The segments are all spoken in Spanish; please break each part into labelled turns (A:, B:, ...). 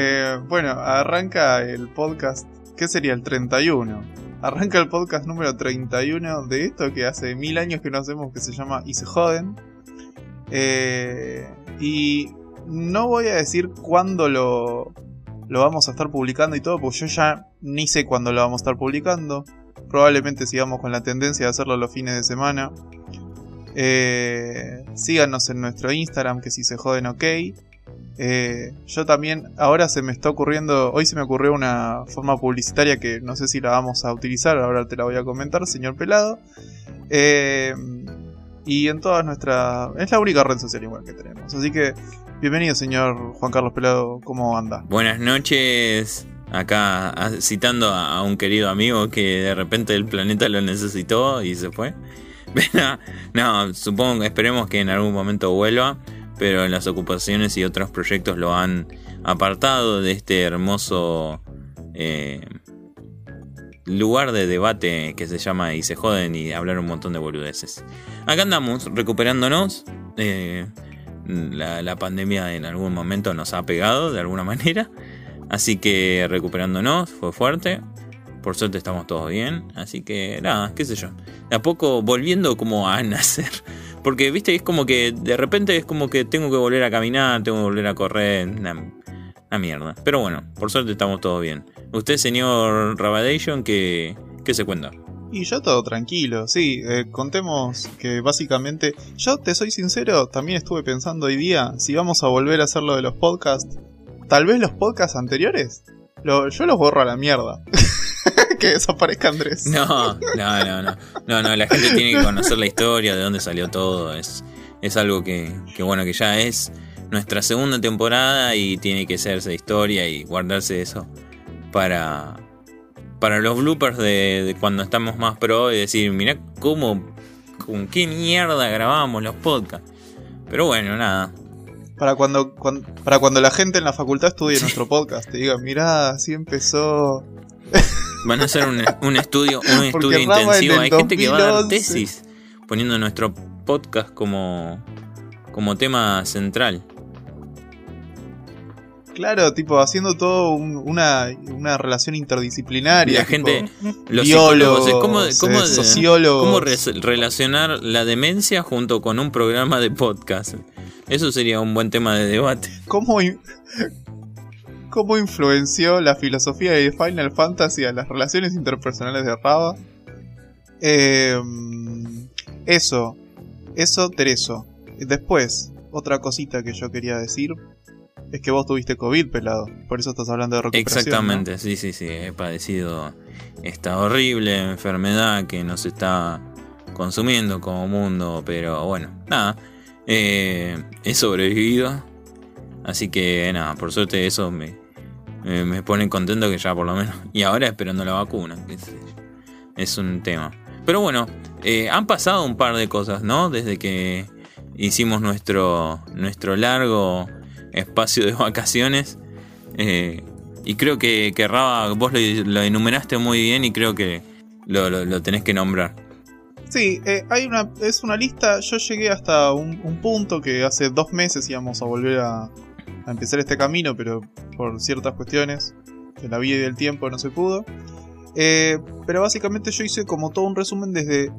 A: Eh, bueno, arranca el podcast. ¿Qué sería el 31? Arranca el podcast número 31 de esto que hace mil años que no hacemos, que se llama Y se joden. Eh, y no voy a decir cuándo lo, lo vamos a estar publicando y todo, porque yo ya ni sé cuándo lo vamos a estar publicando. Probablemente sigamos con la tendencia de hacerlo los fines de semana. Eh, síganos en nuestro Instagram, que si se joden ok. Eh, yo también, ahora se me está ocurriendo, hoy se me ocurrió una forma publicitaria que no sé si la vamos a utilizar, ahora te la voy a comentar, señor Pelado. Eh, y en todas nuestras... Es la única red social igual que tenemos. Así que, bienvenido señor Juan Carlos Pelado, ¿cómo anda?
B: Buenas noches. Acá citando a un querido amigo que de repente el planeta lo necesitó y se fue. no, supongo, esperemos que en algún momento vuelva, pero las ocupaciones y otros proyectos lo han apartado de este hermoso eh, lugar de debate que se llama y se joden y hablar un montón de boludeces. Acá andamos recuperándonos. Eh, la, pandemia en algún momento nos ha pegado de alguna manera. Así que recuperándonos, fue fuerte. Por suerte estamos todos bien. Así que nada, qué sé yo. De a poco volviendo como a nacer. Porque, viste, es como que de repente es como que tengo que volver a caminar, tengo que volver a correr. Una, mierda. Pero bueno, por suerte estamos todos bien. Usted, señor Rabadation, ¿qué, qué se cuenta?
A: Y yo todo tranquilo, sí, eh, contemos que básicamente, yo te soy sincero, también estuve pensando hoy día si vamos a volver a hacer lo de los podcasts, tal vez los podcasts anteriores, yo los borro a la mierda. que desaparezca Andrés.
B: No, no, no, no. No, no, la gente tiene que conocer la historia, de dónde salió todo. Es, es algo que, que, bueno, que ya es nuestra segunda temporada y tiene que hacerse historia y guardarse eso para, para los bloopers de, cuando estamos más pro y decir, mira cómo, con qué mierda grabamos los podcasts. Pero bueno, nada.
A: Para cuando, para cuando la gente en la facultad estudie nuestro podcast, te diga, mira, así empezó
B: Van a hacer un, estudio, un estudio intensivo. Hay gente que va a dar tesis poniendo nuestro podcast como, como tema central.
A: Claro, tipo, haciendo todo una, relación interdisciplinaria.
B: La gente, los biólogos, ¿cómo, cómo, sociólogos. ¿cómo relacionar la demencia junto con un programa de podcast? Eso sería un buen tema de debate.
A: ¿Cómo, cómo influenció la filosofía de Final Fantasy a las relaciones interpersonales de Raba. Em, eso, eso, Tereso. Después, otra cosita que yo quería decir es que vos tuviste COVID, pelado. Por eso estás hablando de recuperación.
B: Exactamente, sí, sí, sí. He padecido esta horrible enfermedad que nos está consumiendo como mundo. Pero bueno, nada. Eh, he sobrevivido. Así que nada, por suerte eso me, me pone contento que ya por lo menos. Y ahora esperando la vacuna. Es un tema. Pero bueno, eh, han pasado un par de cosas, ¿no? Desde que hicimos nuestro, nuestro largo espacio de vacaciones. Eh, y creo que, que Raba, vos lo, enumeraste muy bien y creo que lo, tenés que nombrar.
A: Sí, eh, hay una, es una lista. Yo llegué hasta un, punto que hace dos meses íbamos a volver a, a empezar este camino, pero por ciertas cuestiones de la vida y del tiempo no se pudo. Eh, pero básicamente yo hice como todo un resumen desde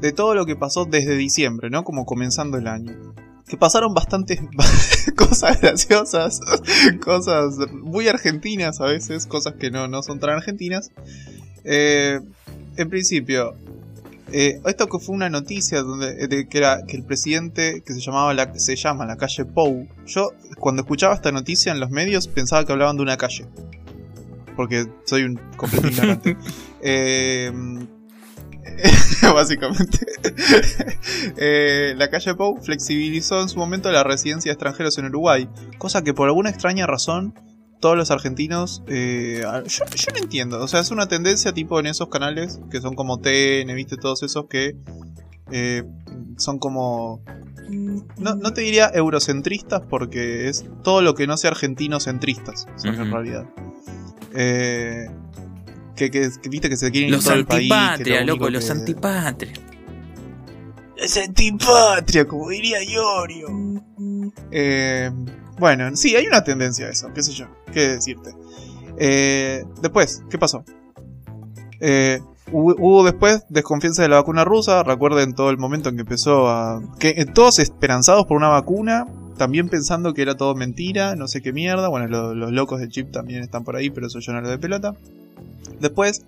A: de todo lo que pasó desde diciembre, ¿no? Como comenzando el año. Que pasaron bastantes cosas graciosas, cosas muy argentinas a veces, cosas que no, no son tan argentinas. Eh, en principio, eh, esto que fue una noticia donde eh, que era que el presidente que se llamaba la, se llama la calle Pou. Yo cuando escuchaba esta noticia en los medios pensaba que hablaban de una calle. Porque soy un completo ignorante. Eh, básicamente. la calle Pou flexibilizó en su momento la residencia de extranjeros en Uruguay, cosa que por alguna extraña razón todos los argentinos. Eh, yo, no entiendo. O sea, es una tendencia tipo en esos canales que son como TN, viste, todos esos que eh, son como. No, no, te diría eurocentristas porque es todo lo que no sea argentino-centristas, en realidad. Eh, que, que, viste que se quieren
B: los ir país. loco, los antipatria.
A: Es antipatria, como diría Iorio. Eh, Bueno, sí, hay una tendencia a eso, qué sé yo, qué decirte. Eh, después, ¿qué pasó? Eh, hubo, después desconfianza de la vacuna rusa, recuerden todo el momento en que empezó a... que eh, todos esperanzados por una vacuna, también pensando que era todo mentira, no sé qué mierda, bueno, lo- los locos del chip también están por ahí, pero eso yo no lo de pelota. Después,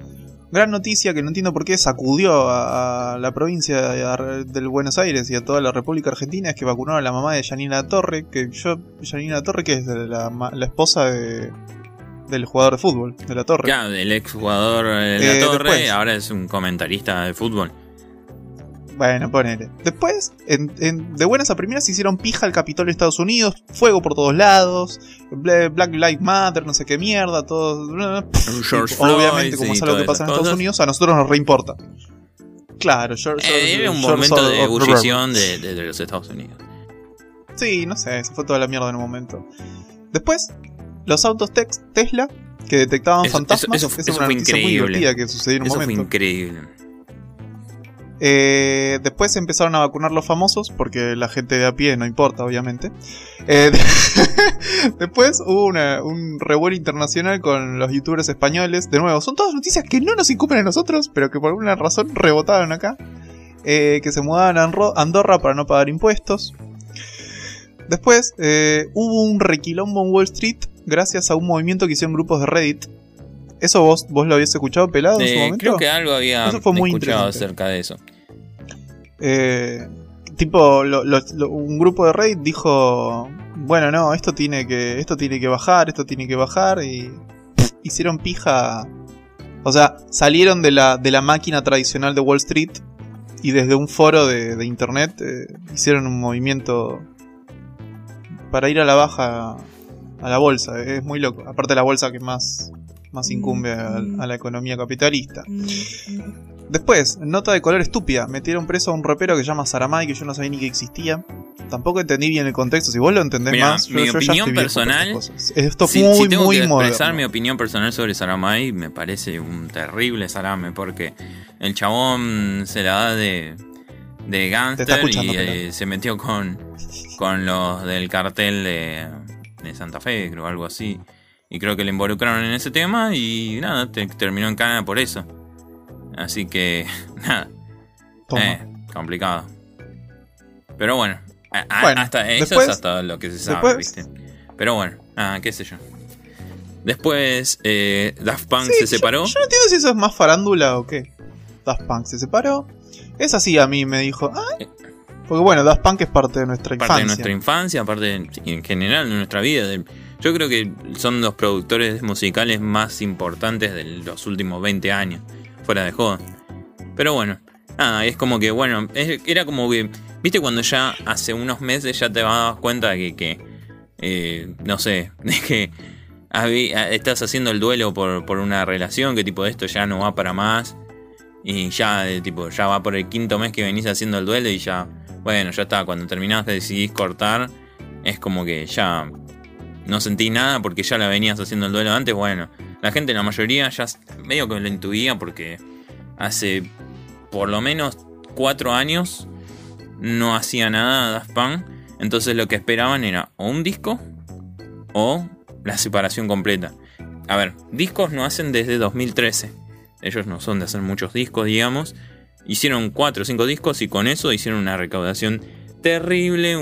A: gran noticia que no entiendo por qué sacudió a, a la provincia de- del Buenos Aires y a toda la República Argentina es que vacunaron a la mamá de Janina Torre, que yo, Janina Torre, que es la, la esposa de, del jugador de fútbol, de la Torre.
B: Claro, del ex jugador de la
A: Eh,
B: Torre,
A: después.
B: ahora es un comentarista de fútbol.
A: Bueno, ponele. Después, en- en- de buenas a primeras, se hicieron pija al Capitolio de Estados Unidos, fuego por todos lados, Bla- Black Lives Matter, no sé qué mierda, todo.
B: George
A: Obviamente,
B: Floyd
A: como es algo que pasa en Estados. Unidos, a nosotros nos reimporta. Claro, George,
B: Eh,
A: George-
B: era un
A: George
B: momento de ebullición de, de- de los Estados Unidos.
A: Sí, no sé, se fue toda la mierda en un momento. Después, los autos Tesla que detectaban
B: Eso-
A: fantasmas.
B: eso- eso- eso fue
A: muy
B: increíble.
A: divertida que sucedió en un
B: Eso fue
A: momento.
B: increíble.
A: Eh, después empezaron a vacunar los famosos, porque la gente de a pie no importa, obviamente. Eh, después hubo un revuelo internacional con los youtubers españoles. De nuevo, son todas noticias que no nos incumben a nosotros, pero que por alguna razón rebotaron acá. Eh, que se mudaban a Andorra para no pagar impuestos. Después hubo un requilombo en Wall Street gracias a un movimiento que hicieron grupos de Reddit. ¿Eso vos, vos lo habías escuchado pelado en su momento?
B: creo que algo había
A: Eso fue muy
B: escuchado acerca de eso.
A: Eh, tipo, lo- lo- lo- un grupo de Reddit dijo, bueno, no, esto tiene que, esto tiene que bajar, esto tiene que bajar y pff, hicieron pija. O sea, salieron de la, de la máquina tradicional de Wall Street y desde un foro de, de internet eh, hicieron un movimiento para ir a la baja a la bolsa. Es muy loco. Aparte la bolsa que más, más incumbe a, a la economía capitalista. Después, nota de color estúpida. Metieron preso a un rapero que se llama Saramay, que yo no sabía ni que existía. Tampoco entendí bien el contexto. Si vos lo entendés
B: Mira,
A: más,
B: mi
A: yo
B: opinión personal-
A: cosas. Esto es
B: Si,
A: muy,
B: si tengo
A: muy
B: que expresar mi opinión personal sobre Saramay, me parece un terrible salame porque el chabón se la da de, de gangster y eh, se metió con, con los del cartel de, de Santa Fe, creo, algo así. Y creo que le involucraron en ese tema y nada, te- terminó en cana por eso. Así que, nada, eh, complicado. Pero bueno, a-
A: Bueno,
B: hasta eso es hasta lo que se sabe,
A: después-
B: ¿viste? Pero bueno, ah, qué sé yo. Después, eh, Daft Punk
A: Sí,
B: se separó.
A: Yo, no entiendo si eso es más farándula o qué. Daft Punk se separó. Es así a mí me dijo. "Ah". Porque bueno, Daft Punk es parte de nuestra
B: parte
A: infancia.
B: de nuestra infancia, parte de- en general de nuestra vida. de- yo creo que son los productores musicales más importantes de los últimos 20 años, fuera de joda. Pero bueno, nada, es como que, bueno, era como que, viste cuando ya hace unos meses ya te das cuenta de que, que, eh, no sé, de que habí- estás haciendo el duelo por, por una relación, que tipo esto ya no va para más. Y ya, eh, tipo, ya va por el quinto mes que venís haciendo el duelo y ya, bueno, ya está, cuando terminás decidís cortar, es como que ya no sentí nada porque ya la venías haciendo el duelo antes. Bueno, la gente, la mayoría, ya medio que lo intuía porque hace por lo menos cuatro años no hacía nada Daft Punk. Entonces lo que esperaban era o un disco o la separación completa. A ver, discos no hacen desde 2013. Ellos no son de hacer muchos discos, digamos. Hicieron cuatro o cinco discos y con eso hicieron una recaudación terrible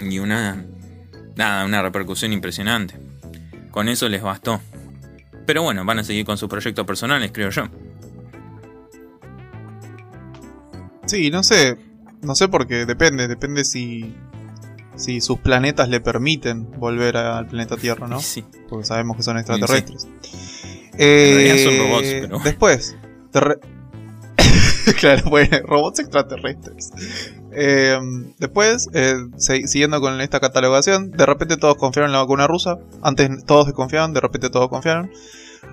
B: y una, nada, una repercusión impresionante. Con eso les bastó. Pero bueno, van a seguir con sus proyectos personales, creo yo.
A: Sí, no sé. No sé porque depende. Depende si. Si sus planetas le permiten volver al planeta Tierra, ¿no?
B: Sí.
A: Porque sabemos que son extraterrestres.
B: Realidad
A: Eh,
B: son robots, pero.
A: Después. claro, bueno, robots extraterrestres. Eh, después, eh, siguiendo con esta catalogación, de repente todos confiaron en la vacuna rusa. Antes todos desconfiaban, de repente todos confiaron.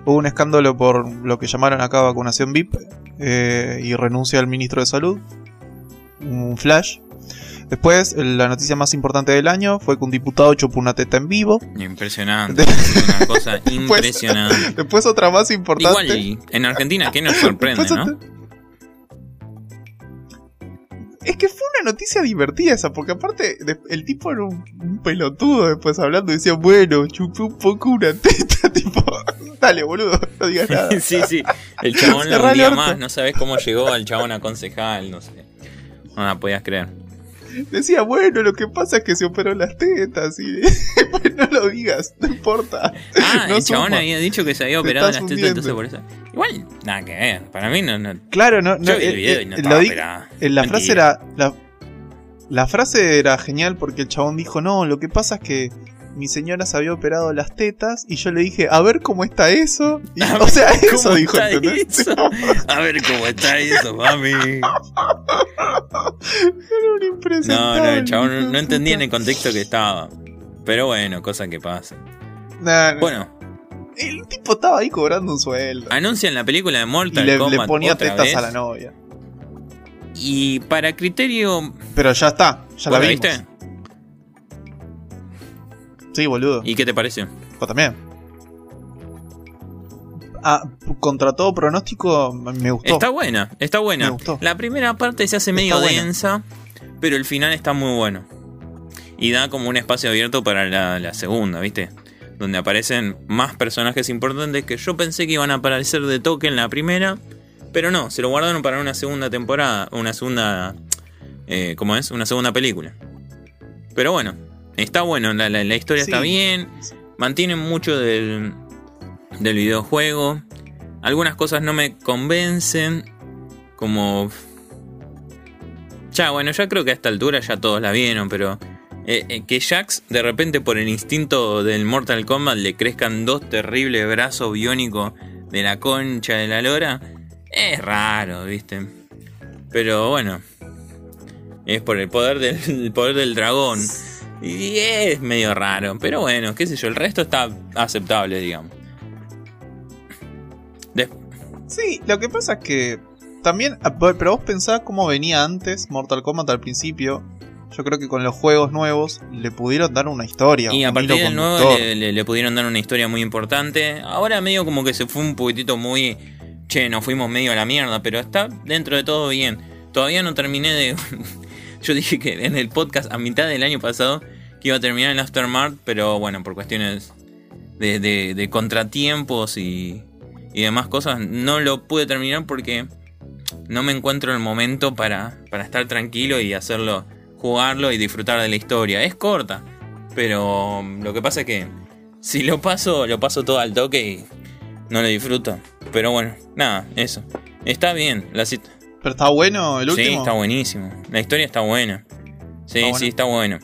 A: Hubo un escándalo por lo que llamaron acá vacunación VIP eh, y renuncia al ministro de salud. Un flash. Después, la noticia más importante del año fue que un diputado chupó una teta en vivo.
B: Impresionante. Es una cosa impresionante.
A: Después, otra más importante.
B: Igual en Argentina, ¿qué nos sorprende,
A: Después
B: no?
A: Es que fue una noticia divertida esa, porque aparte el tipo era un, un pelotudo después hablando y decía, bueno, chupé un poco una teta, tipo, dale boludo, no digas nada.
B: sí, sí. El chabón
A: el
B: hundía más. No sabes cómo llegó al chabón a concejal, no sé. No la podías creer.
A: Decía, bueno, lo que pasa es que se operó las tetas y no lo digas, no importa.
B: Ah,
A: No
B: el chabón había dicho que se había operado las tetas, entonces por eso. Igual, nada que ver. Para mí no. no
A: Claro, no, no
B: yo vi el
A: eh,
B: video
A: eh,
B: y no
A: lo
B: estaba operada.
A: eh, la frase era la, la frase era genial porque el chabón dijo, "No, lo que pasa es que mi señora se había operado las tetas y yo le dije, a ver cómo está eso. Y- o sea, eso dijo, ¿entendés?
B: eso. A ver cómo está eso, mami.
A: Era un
B: No,
A: impresentable,
B: no, el chabón no, no entendía en el contexto que estaba. Pero bueno, cosa que pasa.
A: Nah.
B: Bueno,
A: El tipo estaba ahí cobrando un sueldo.
B: anuncian la película de
A: Y
B: Mortal
A: le, le
B: Kombat
A: ponía
B: otra
A: tetas
B: vez.
A: a la novia.
B: Y para criterio.
A: Pero ya está, ya la
B: ¿vos la
A: vimos.
B: viste?
A: Sí, boludo.
B: ¿Y qué te pareció?
A: Vos también. Ah, contra todo pronóstico, me gustó.
B: Está buena, está buena.
A: Me gustó.
B: La primera parte se hace medio densa, pero el final está muy bueno. Y da como un espacio abierto para la, la segunda, ¿viste? Donde aparecen más personajes importantes que yo pensé que iban a aparecer de toque en la primera. Pero no, se lo guardaron para una segunda temporada, una segunda... Eh, ¿Cómo es? Una segunda película. Pero bueno, está bueno, la, la- la historia está bien. Mantienen mucho del, del videojuego. Algunas cosas no me convencen. Como... Ya, bueno, ya creo que a esta altura ya todos la vieron, pero... eh, eh, que Jax de repente por el instinto del Mortal Kombat le crezcan dos terribles brazos biónicos de la concha de la lora. Es raro, ¿viste? Pero bueno. Es por el poder del, el poder del dragón. Y es medio raro. Pero bueno, qué sé yo. El resto está aceptable, digamos.
A: Sí, lo que pasa es que también, ah, pero vos pensás cómo venía antes Mortal Kombat al principio. Yo creo que con los juegos nuevos le pudieron dar una historia.
B: Y a partir del nuevo le- le pudieron dar una historia muy importante. Ahora medio como que se fue un poquitito muy... Che, nos fuimos medio a la mierda, pero está dentro de todo bien. Todavía no terminé de... Yo dije que en el podcast a mitad del año pasado que iba a terminar el Aftermath, pero bueno, por cuestiones de, de- contratiempos y, y demás cosas, no lo pude terminar porque no me encuentro el momento para, para estar tranquilo y hacerlo, jugarlo y disfrutar de la historia. Es corta, pero lo que pasa es que si lo paso, lo paso todo al toque y no lo disfruto. Pero bueno, nada, eso. Está bien, la sit-
A: Pero está bueno el último.
B: Sí, está buenísimo. La historia está buena. Sí,
A: Está
B: sí, está bueno.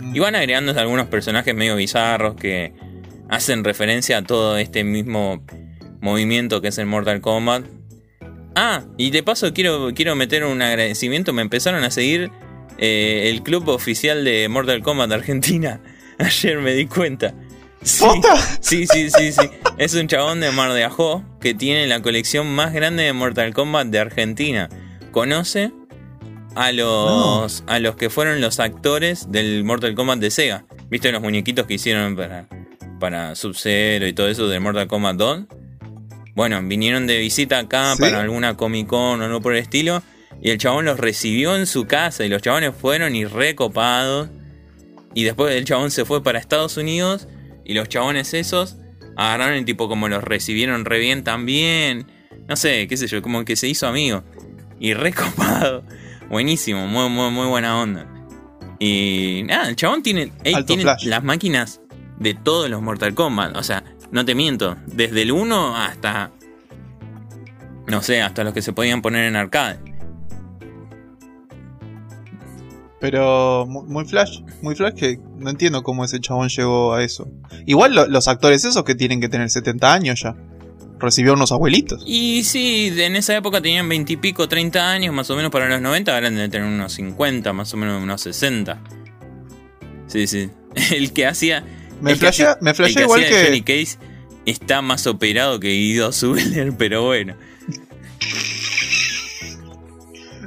A: Mm.
B: Y van agregando algunos personajes medio bizarros que hacen referencia a todo este mismo movimiento que es el Mortal Kombat. Ah, y de paso quiero, quiero meter un agradecimiento. Me empezaron a seguir eh, el club oficial de Mortal Kombat Argentina. Ayer me di cuenta. Sí, sí, sí, sí, sí. Es un chabón de Mar de Ajó que tiene la colección más grande de Mortal Kombat de Argentina. Conoce a los, a los que fueron los actores del Mortal Kombat de Sega. ¿Viste los muñequitos que hicieron para, para Sub-Zero y todo eso del Mortal Kombat 2? Bueno, vinieron de visita acá
A: ¿Sí?
B: para alguna Comic Con o algo por el estilo. Y el chabón los recibió en su casa y los chabones fueron y recopados. Y después el chabón se fue para Estados Unidos y los chabones esos agarraron y tipo como los recibieron re bien también. No sé, qué sé yo, como que se hizo amigo. Y recopado. Buenísimo, muy, muy, muy buena onda. Y nada, el chabón tiene, tiene las máquinas de todos los Mortal Kombat. O sea, no te miento, desde el 1 hasta... No sé, hasta los que se podían poner en arcade.
A: Pero mu- muy flash, muy flash que no entiendo cómo ese chabón llegó a eso. Igual lo- los actores esos que tienen que tener 70 años ya. Recibió unos abuelitos.
B: Y sí, en esa época tenían 20 y pico, 30 años, más o menos para los 90, ahora deben tener unos 50, más o menos unos 60. Sí, sí. El que hacía.
A: Me flashea, me flashea igual que.
B: Johnny Case está más operado que Guido Zuller, pero bueno.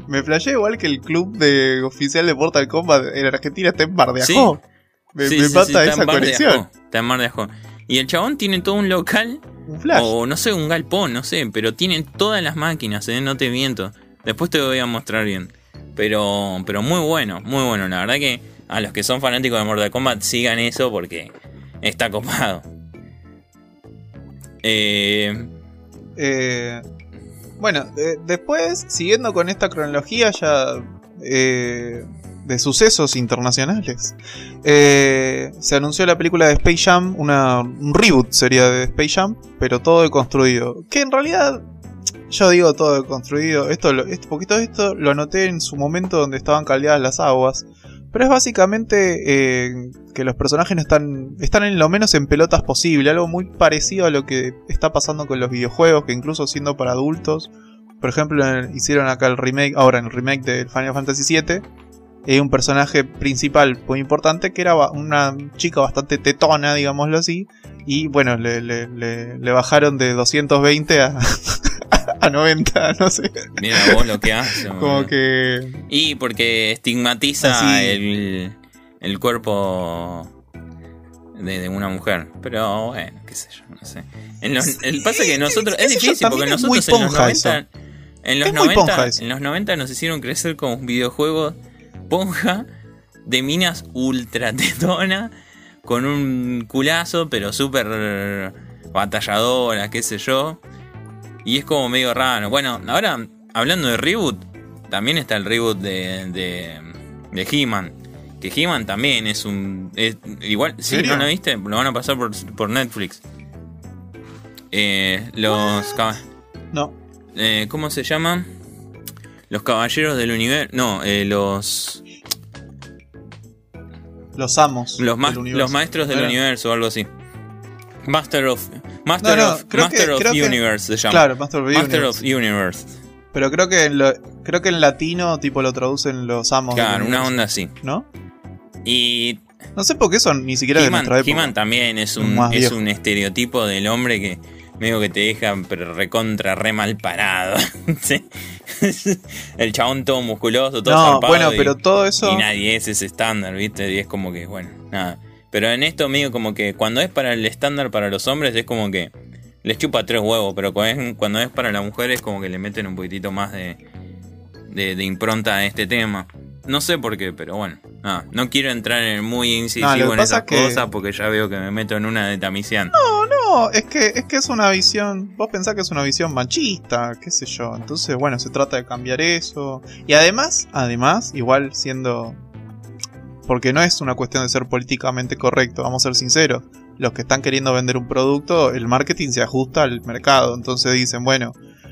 A: Me flashea igual que el club de oficial de Mortal Kombat en Argentina está en Bar de Ajó. Me,
B: Sí,
A: me
B: sí,
A: mata
B: sí, en
A: esa
B: Mar
A: conexión.
B: Está en Mar de Ajó. Y el chabón tiene todo un local,
A: Un flash.
B: o no sé, un galpón, no sé, pero tiene todas las máquinas, ¿eh? no te miento. Después te voy a mostrar bien. Pero, pero muy bueno, muy bueno. La verdad que a los que son fanáticos de Mortal Kombat sigan eso porque está copado.
A: Eh, eh, bueno, después, siguiendo con esta cronología ya eh, de sucesos internacionales, se anunció la película de Space Jam, una, un reboot sería de Space Jam, pero todo deconstruido. Que en realidad yo digo todo deconstruido. Esto, este poquito de esto lo anoté en su momento donde estaban caldeadas las aguas. Pero es básicamente eh, que los personajes están, están en lo menos en pelotas posible, algo muy parecido a lo que está pasando con los videojuegos, que incluso siendo para adultos, por ejemplo, hicieron acá el remake, ahora en el remake de Final Fantasy VII, hay un personaje principal muy importante que era una chica bastante tetona, digámoslo así, y bueno, le, le bajaron de 220 a, a 90, no sé.
B: Mira vos lo que hace.
A: Como que.
B: Y porque estigmatiza el, el, cuerpo de, una mujer. Pero bueno, qué sé yo, no sé. el pasa que nosotros. Es difícil porque nosotros en los 90. En los, 90, en los 90 nos hicieron crecer con videojuegos ponja de minas ultra tetona con un culazo, pero súper batalladora, qué sé yo. Y es como medio raro. Bueno, ahora hablando de reboot, también está el reboot de, de, de He-Man. Que He-Man también es un. igual, si no lo viste, lo van a pasar por, por Netflix. Eh, los.
A: No.
B: Eh, ¿Cómo se llama? Los caballeros del universo. No, eh, los.
A: Los amos.
B: Los, los maestros del universo o algo así. Master of Master of, Master of Universe se llama.
A: Claro, Master of
B: Master Universe. Of Universe.
A: Pero creo que en lo, creo que en latino tipo lo traducen los amos.
B: Claro, una onda así.
A: ¿No?
B: Y
A: no sé por qué son ni siquiera de nuestra época.
B: He-Man también es un, es un estereotipo del hombre que medio que te deja pero recontra re mal parado. El chabón todo musculoso, todo
A: no, bueno, pero todo eso
B: y nadie es ese estándar, ¿viste? Y es como que bueno, nada. Pero en esto medio como que cuando es para el estándar para los hombres es como que les chupa tres huevos, pero cuando es, para las mujeres como que le meten un poquitito más de, de, impronta a este tema. No sé por qué, pero bueno, no quiero entrar en muy incisivo en esas cosas porque ya veo que me meto en una de Tamisian.
A: No, no, es que, es que es una visión, vos pensás que es una visión machista, qué sé yo. Entonces, bueno, se trata de cambiar eso. Y además, además, igual siendo porque no es una cuestión de ser políticamente correcto, vamos a ser sinceros. Los que están queriendo vender un producto, el marketing se ajusta al mercado. Entonces dicen, bueno,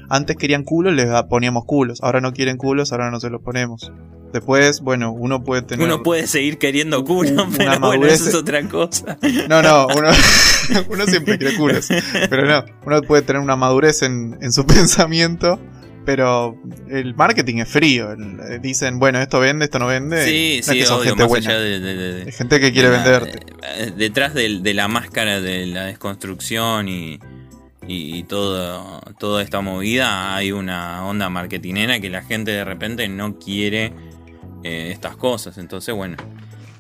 A: antes querían culos, les poníamos culos. Ahora no quieren culos, ahora no se los ponemos. Después, bueno, uno puede tener.
B: Uno puede seguir queriendo culos, pero bueno, eso es otra cosa.
A: No, no, uno, uno siempre quiere culos. Pero no, uno puede tener una madurez en, en su pensamiento pero el marketing es frío. Eh, dicen, bueno, esto vende, esto no vende.
B: Sí, sí,
A: es
B: gente de,
A: gente que quiere venderte.
B: Eh, detrás de, la máscara de la desconstrucción y, y todo, toda esta movida hay una onda marketinera que la gente de repente no quiere eh, estas cosas. Entonces, bueno,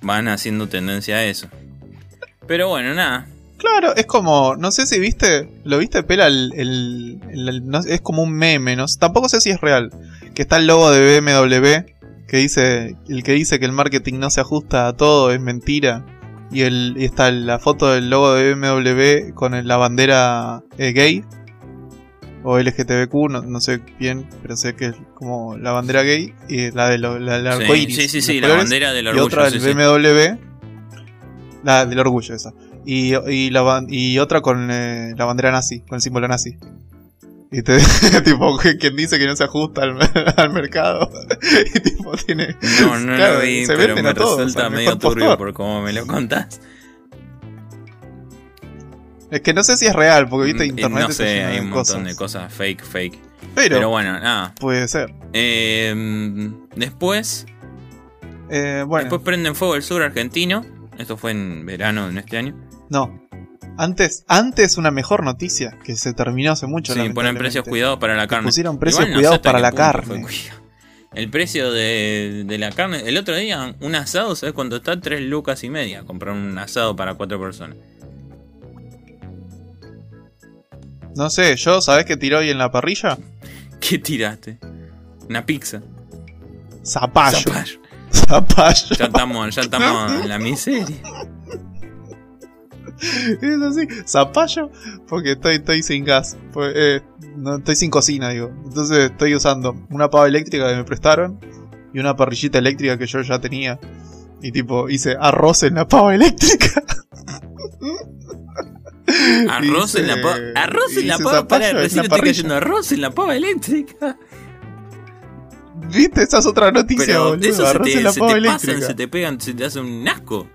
B: van haciendo tendencia a eso. Pero bueno, nada,
A: Claro, es como, no sé si viste, lo viste pela el, es como un meme, no tampoco sé si es real, que está el logo de BMW que dice, el que dice que el marketing no se ajusta a todo es mentira y, el, está la foto del logo de BMW con la bandera eh, gay o LGTBQ, no, sé bien, pero sé que es como la bandera gay y la de la,
B: Sí, sí, sí, la bandera del orgullo.
A: Y otra del BMW, la del orgullo esa. Y, y, la, y otra con eh, la bandera nazi, con el símbolo nazi. Y te tipo, quien dice que no se ajusta al, al mercado. y tipo, tiene.
B: No, no lo vi, pero me resulta medio turbio por cómo me lo contás.
A: Es que no sé si es real, porque viste mm, internet.
B: No sé, hay un montón de cosas fake, fake. Pero, bueno, nada.
A: Puede ser.
B: Eh, después.
A: Eh, bueno.
B: Después prenden fuego el sur argentino. Esto fue en verano de este año.
A: No. Antes, antes una mejor noticia que se terminó hace mucho.
B: Sí, ponen precios cuidados para la carne.
A: Pusieron precios cuidados para la carne.
B: El precio de, la carne. El otro día, un asado, ¿sabes cuánto está? Tres lucas y media. Comprar un asado para cuatro personas.
A: No sé, yo, ¿sabes qué tiró hoy en la parrilla?
B: ¿Qué tiraste? Una pizza.
A: Zapallo.
B: Zapallo.
A: Zapallo.
B: Ya estamos, ya estamos en la miseria.
A: Es así, zapallo, porque estoy, estoy sin gas. Pues, eh, no, estoy sin cocina, digo. Entonces estoy usando una pava eléctrica que me prestaron y una parrillita eléctrica que yo ya tenía. Y tipo, hice arroz en la pava eléctrica.
B: Arroz en la pava. Arroz en la pava. Para, recién estoy cayendo arroz en la pava eléctrica.
A: ¿Viste? Esa es otra noticia,
B: Pero
A: boludo.
B: eso se
A: arroz
B: te,
A: en la
B: se
A: pava
B: te
A: eléctrica.
B: pasan, se te pegan, se te hace un asco.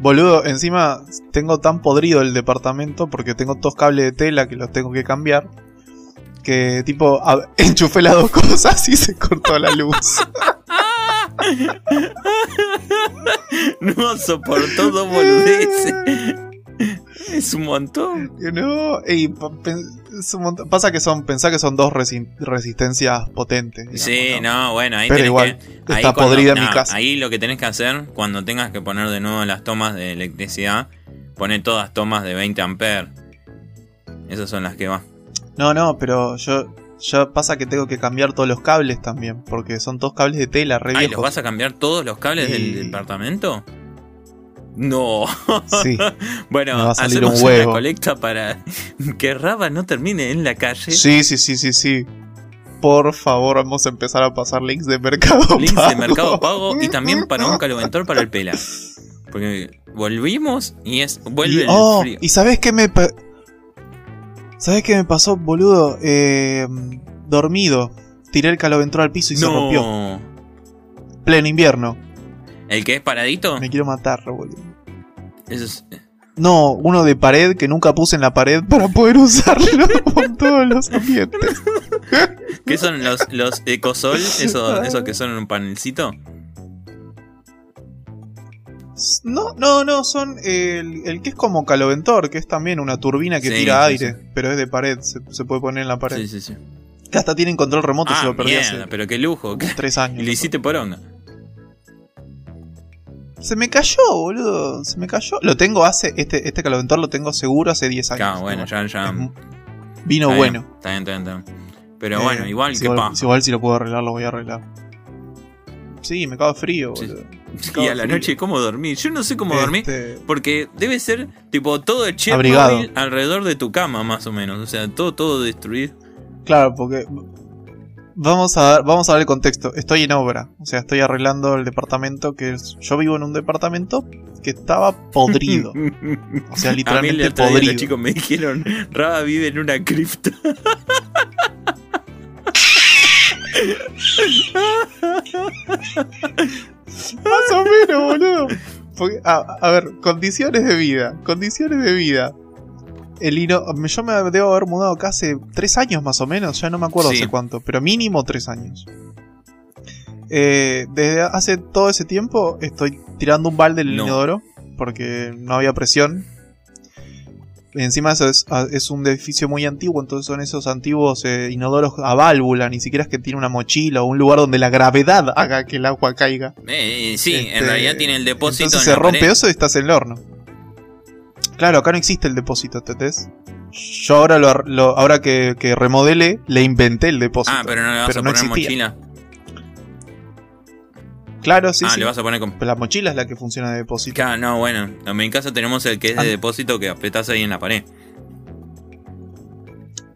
A: Boludo, encima tengo tan podrido el departamento porque tengo dos cables de tela que los tengo que cambiar. Que tipo, a- enchufé las dos cosas y se cortó la luz.
B: No soportó dos boludeces. Es un montón.
A: No, pen- es un montón- pasa que son, pensá que son dos resi- resistencias potentes. digamos,
B: Sí, no, bueno, ahí
A: Pero igual,
B: que.
A: está
B: cuando-
A: podrida mi casa.
B: Ahí lo que tenés que hacer, cuando tengas que poner de nuevo las tomas de electricidad, poner todas tomas de 20 amperes. Esas son las que va.
A: No, no, pero yo, yo pasa que tengo que cambiar todos los cables también, porque son dos cables de tela re
B: Ay, ¿los vas a cambiar todos los cables del
A: Y-
B: departamento? No.
A: Sí,
B: Bueno,
A: va a salir
B: hacemos
A: un
B: una
A: huevo.
B: colecta para que Raba no termine en la calle.
A: sí, sí, sí, sí, sí. Por favor, vamos a empezar a pasar links de Mercado
B: Links
A: Pago.
B: de Mercado Pago y también para un caloventor para el pela. Porque volvimos y es vuelve
A: Y,
B: el
A: oh,
B: frío.
A: ¿y sabes qué me ¿Sabes qué me pasó, boludo? Eh, dormido. Tiré el caloventro al piso y se rompió.
B: no.
A: Pleno invierno.
B: ¿El que es paradito?
A: Me quiero matar, boludo.
B: Eso es-
A: No, uno de pared que nunca puse en la pared para poder usarlo en todos los ambientes.
B: ¿Qué son los, los ecosol? Esos, esos que son un panelcito.
A: No, no, no, son el, el que es como caloventor, que es también una turbina que
B: Sí,
A: tira
B: sí,
A: aire, pero es de pared, se, se puede poner en la pared.
B: Sí, sí, sí.
A: Que hasta tienen control remoto, se
B: Ah,
A: lo perdí
B: mierda,
A: hace
B: pero qué lujo.
A: tres años.
B: Y le hiciste poronga.
A: Se me cayó, boludo, se me cayó. Lo tengo hace, este, este caloventor lo tengo seguro hace 10 años.
B: Claro, bueno, ya,
A: Vino
B: está
A: bueno.
B: bien, Está bien, está bien, está bien. Pero
A: Eh,
B: bueno, igual
A: si
B: que pa.
A: si igual si lo puedo arreglar, lo voy a arreglar. Sí, me cago frío,
B: Sí.
A: boludo.
B: Y a la noche, ¿cómo dormir? Yo no sé cómo dormir.
A: Este,
B: Porque debe ser tipo todo el. Chernobyl alrededor de tu cama, más o menos. O sea, todo, todo destruido.
A: Claro, porque vamos a dar, vamos a dar el contexto. Estoy en obra, o sea, estoy arreglando el departamento que es, yo vivo en un departamento que estaba podrido, o sea,
B: a mí el
A: literalmente podrido.
B: los chicos me dijeron, Raba vive en una cripta.
A: Más o menos, boludo. Porque, a, a ver, condiciones de vida, condiciones de vida. El hino, yo me debo haber mudado acá hace tres años más o menos, ya no me acuerdo
B: Sí.
A: hace cuánto, pero mínimo tres años. Eh, desde hace todo ese tiempo estoy tirando un balde en el
B: No.
A: inodoro porque no había presión. Encima eso es, un edificio muy antiguo, entonces son esos antiguos eh, inodoros a válvula, ni siquiera es que tiene una mochila o un lugar donde la gravedad haga que el agua caiga.
B: Eh, sí,
A: Este,
B: en realidad tiene el depósito
A: Entonces
B: en
A: se rompe
B: pared.
A: eso y estás en el horno. Claro, acá no existe el depósito, ¿entendés? Yo ahora lo, lo- ahora que, que remodele, le inventé el depósito.
B: Ah, pero no le vas
A: pero
B: a
A: no
B: poner
A: existía.
B: mochila.
A: Claro, sí,
B: ah,
A: sí.
B: le vas a poner con.
A: Pero la mochila es la que funciona de depósito.
B: Claro, no, bueno. En mi casa tenemos el que es de
A: Ah.
B: depósito que apretás ahí en la pared.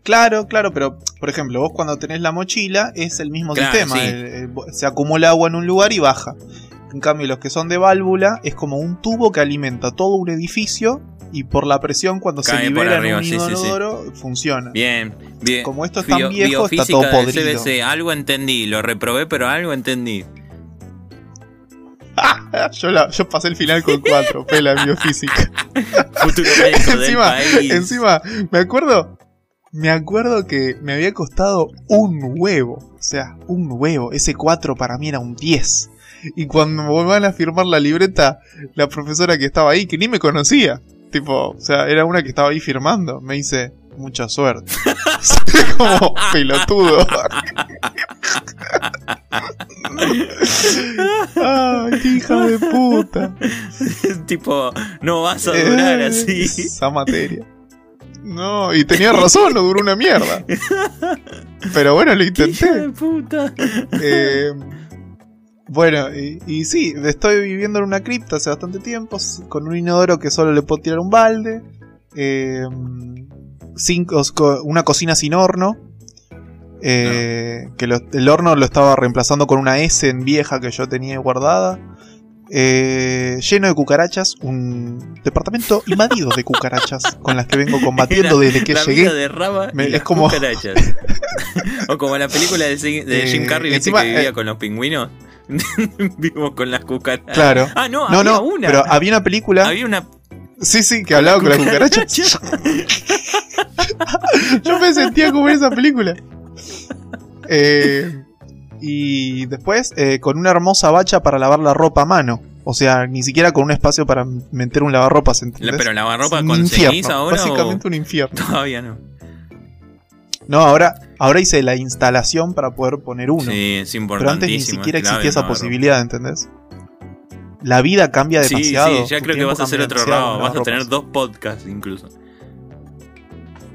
A: Claro, claro, pero por ejemplo, vos cuando tenés la mochila es el mismo
B: Claro,
A: sistema.
B: sí.
A: el- el- se acumula agua en un lugar y baja. En cambio, los que son de válvula es como un tubo que alimenta todo un edificio y por la presión cuando
B: Cae
A: se libera
B: arriba,
A: en un
B: sí, sí, sí.
A: inodoro funciona.
B: Bien, bien.
A: Como esto es tan
B: Bio-
A: viejo, está todo podrido.
B: CBC, algo entendí, lo reprobé, pero algo entendí.
A: yo, la- yo pasé el final con 4, pela en biofísica.
B: Futuro médico del
A: encima,
B: país.
A: encima, me acuerdo. Me acuerdo que me había costado un huevo. O sea, un huevo. Ese 4 para mí era un 10. Y cuando me van a firmar la libreta, la profesora que estaba ahí, que ni me conocía. Tipo, o sea, era una que estaba ahí firmando. Me dice, mucha suerte. Como pelotudo. Ay, qué hija de puta.
B: tipo, no vas a durar
A: Eh,
B: así.
A: Esa materia. No, y tenía razón, no duró una mierda. Pero bueno, lo
B: ¡Qué hija
A: intenté.
B: de puta!
A: Eh, bueno, y, y sí, estoy viviendo en una cripta hace bastante tiempo, con un inodoro que solo le puedo tirar un balde, eh, cinco- co- una cocina sin horno, eh, que lo- el horno lo estaba reemplazando con una S en vieja que yo tenía guardada, eh, lleno de cucarachas, un departamento invadido de cucarachas con las que vengo combatiendo
B: Era
A: desde que
B: la
A: llegué.
B: vida de Rama
A: Me-
B: y
A: es como-
B: cucarachas. o como la película de, Jim- de Jim
A: Eh,
B: Carrey, ¿viste
A: encima,
B: que vivía
A: eh,
B: con los pingüinos. Vivimos con las cucarachas.
A: Claro.
B: Ah, no,
A: No,
B: había
A: no,
B: una.
A: pero había una película.
B: Había una
A: Sí, sí, que hablaba con las cucarachas. Yo me sentía como en esa película. Eh, y después eh, con una hermosa bacha para lavar la ropa a mano. O sea, ni siquiera con un espacio para meter un lavarropas,
B: pero lavarropa con
A: infierno,
B: ceniza ahora
A: Básicamente
B: o
A: un infierno.
B: todavía no.
A: No, ahora, ahora hice la instalación para poder poner uno.
B: Sí, es
A: pero
B: importantísimo.
A: antes ni siquiera
B: clave
A: existía esa posibilidad, ¿entendés? La vida cambia
B: Sí,
A: demasiado.
B: sí, ya
A: tu
B: creo que vas a hacer otro
A: con
B: Vas a tener dos podcasts incluso.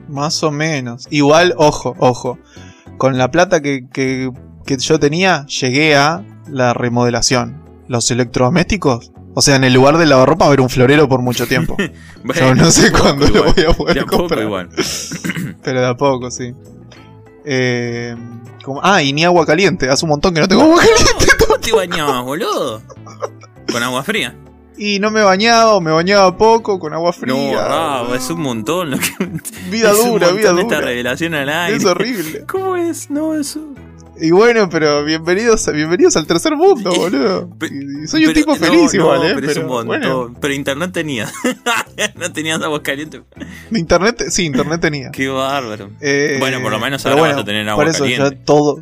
A: Más o menos. Igual, ojo, ojo. Con la plata que, que, que yo tenía, llegué a la remodelación. Los electrodomésticos. O sea, en el lugar del lavarropa va a haber un florero por mucho tiempo. Yo no sé cuándo lo voy a poder
B: De a poco
A: comprar.
B: igual.
A: Pero de a poco, sí. Eh, como- ah, y ni agua caliente. Hace un montón que no tengo agua caliente.
B: ¿Cómo te bañabas, boludo? Con agua fría.
A: Y no me bañaba, me bañaba poco, con agua
B: No,
A: fría.
B: bravo, es un montón lo que.
A: Vida
B: es un
A: dura, vida
B: montón esta
A: dura.
B: revelación al aire.
A: Es horrible.
B: ¿Cómo es? No, eso.
A: Y bueno, pero bienvenidos, bienvenidos al tercer mundo, boludo. Y- y soy un tipo feliz
B: no,
A: igual, eh.
B: Pero, es un montón.
A: bueno,
B: Pero internet tenía. no tenías agua caliente.
A: internet, sí, internet tenía.
B: Qué bárbaro.
A: Eh,
B: Bueno, por lo menos ahora vas a tener agua
A: Por eso
B: caliente.
A: ya todo.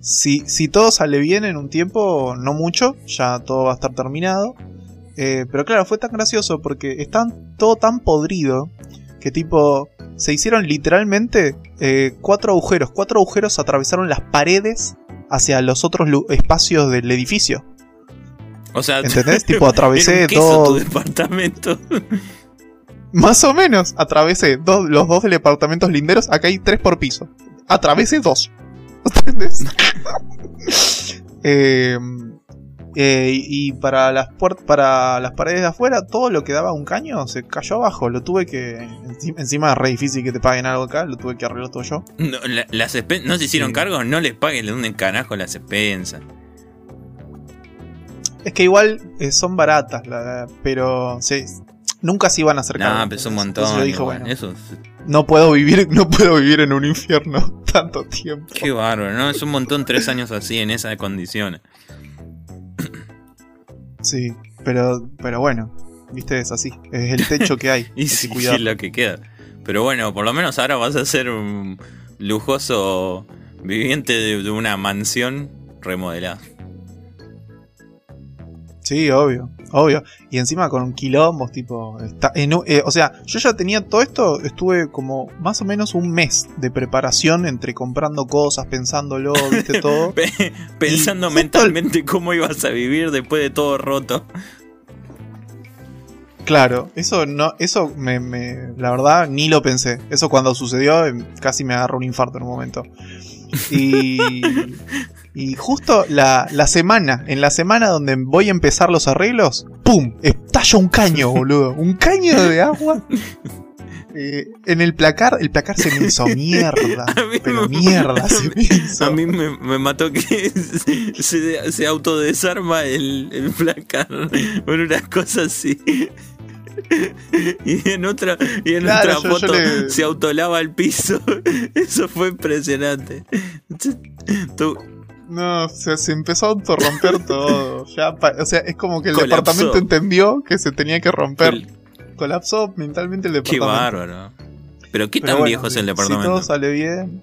A: Si, si todo sale bien en un tiempo, no mucho, ya todo va a estar terminado. Eh, pero claro, fue tan gracioso porque está todo tan podrido que tipo se hicieron literalmente eh, cuatro agujeros. Cuatro agujeros atravesaron las paredes hacia los otros espacios del edificio.
B: O sea,
A: ¿Entendés? tipo atravesé todo.
B: tu departamento.
A: Más o menos. Atravesé dos- los dos departamentos linderos. Acá hay tres por piso. Atravesé dos. ¿Entendés? Eh, eh, y para las para las paredes de afuera, todo lo que daba un caño se cayó abajo. Lo tuve que. enci- Encima es re difícil que te paguen algo acá. Lo tuve que arreglar todo yo.
B: No, la- las ¿No se hicieron
A: Sí.
B: cargo? No les paguen un carajo las expensas.
A: Es que igual eh, son baratas, la- pero sí, nunca se iban a acercar.
B: No, pero es un montón.
A: Bueno,
B: Eso es-
A: no puedo vivir, no puedo vivir en un infierno tanto tiempo.
B: Qué bárbaro, ¿no? Es un montón tres años así, en esas condiciones.
A: Sí, pero, pero bueno, viste, es así. Es el techo que hay.
B: Y sí, es lo que queda. Pero bueno, por lo menos ahora vas a ser un lujoso viviente de, de una mansión remodelada.
A: Sí, obvio, obvio. Y encima con quilombos, tipo. Está, en eh, o sea, yo ya tenía todo esto, estuve como más o menos un mes de preparación entre comprando cosas, pensándolo, viste todo.
B: Pe- Pensando
A: el-
B: mentalmente cómo ibas a vivir después de todo roto.
A: Claro, eso no, eso me, me- la verdad ni lo pensé. Eso cuando sucedió em, casi me agarró un infarto en un momento. Y, y justo la, la semana, en la semana donde voy a empezar los arreglos, ¡pum! Estalla un caño, boludo. Un caño de agua. Eh, en el placar, el placar se me hizo mierda. Pero
B: me-
A: mierda se me hizo.
B: A mí me, me mató que se, se autodesarma el, el placar por una cosa así. Y en otra, y en
A: Claro,
B: otra
A: yo- yo
B: foto
A: le-
B: se autolava el piso. Eso fue impresionante. Tú-
A: No, se, se empezó a autorromper todo. Ya, o sea, es como que el
B: Colapsó.
A: departamento entendió que se tenía que romper.
B: el-
A: Colapsó mentalmente el
B: qué
A: departamento.
B: bárbaro. Pero qué
A: Pero
B: tan
A: bueno,
B: viejo es el
A: Si
B: departamento.
A: todo sale bien.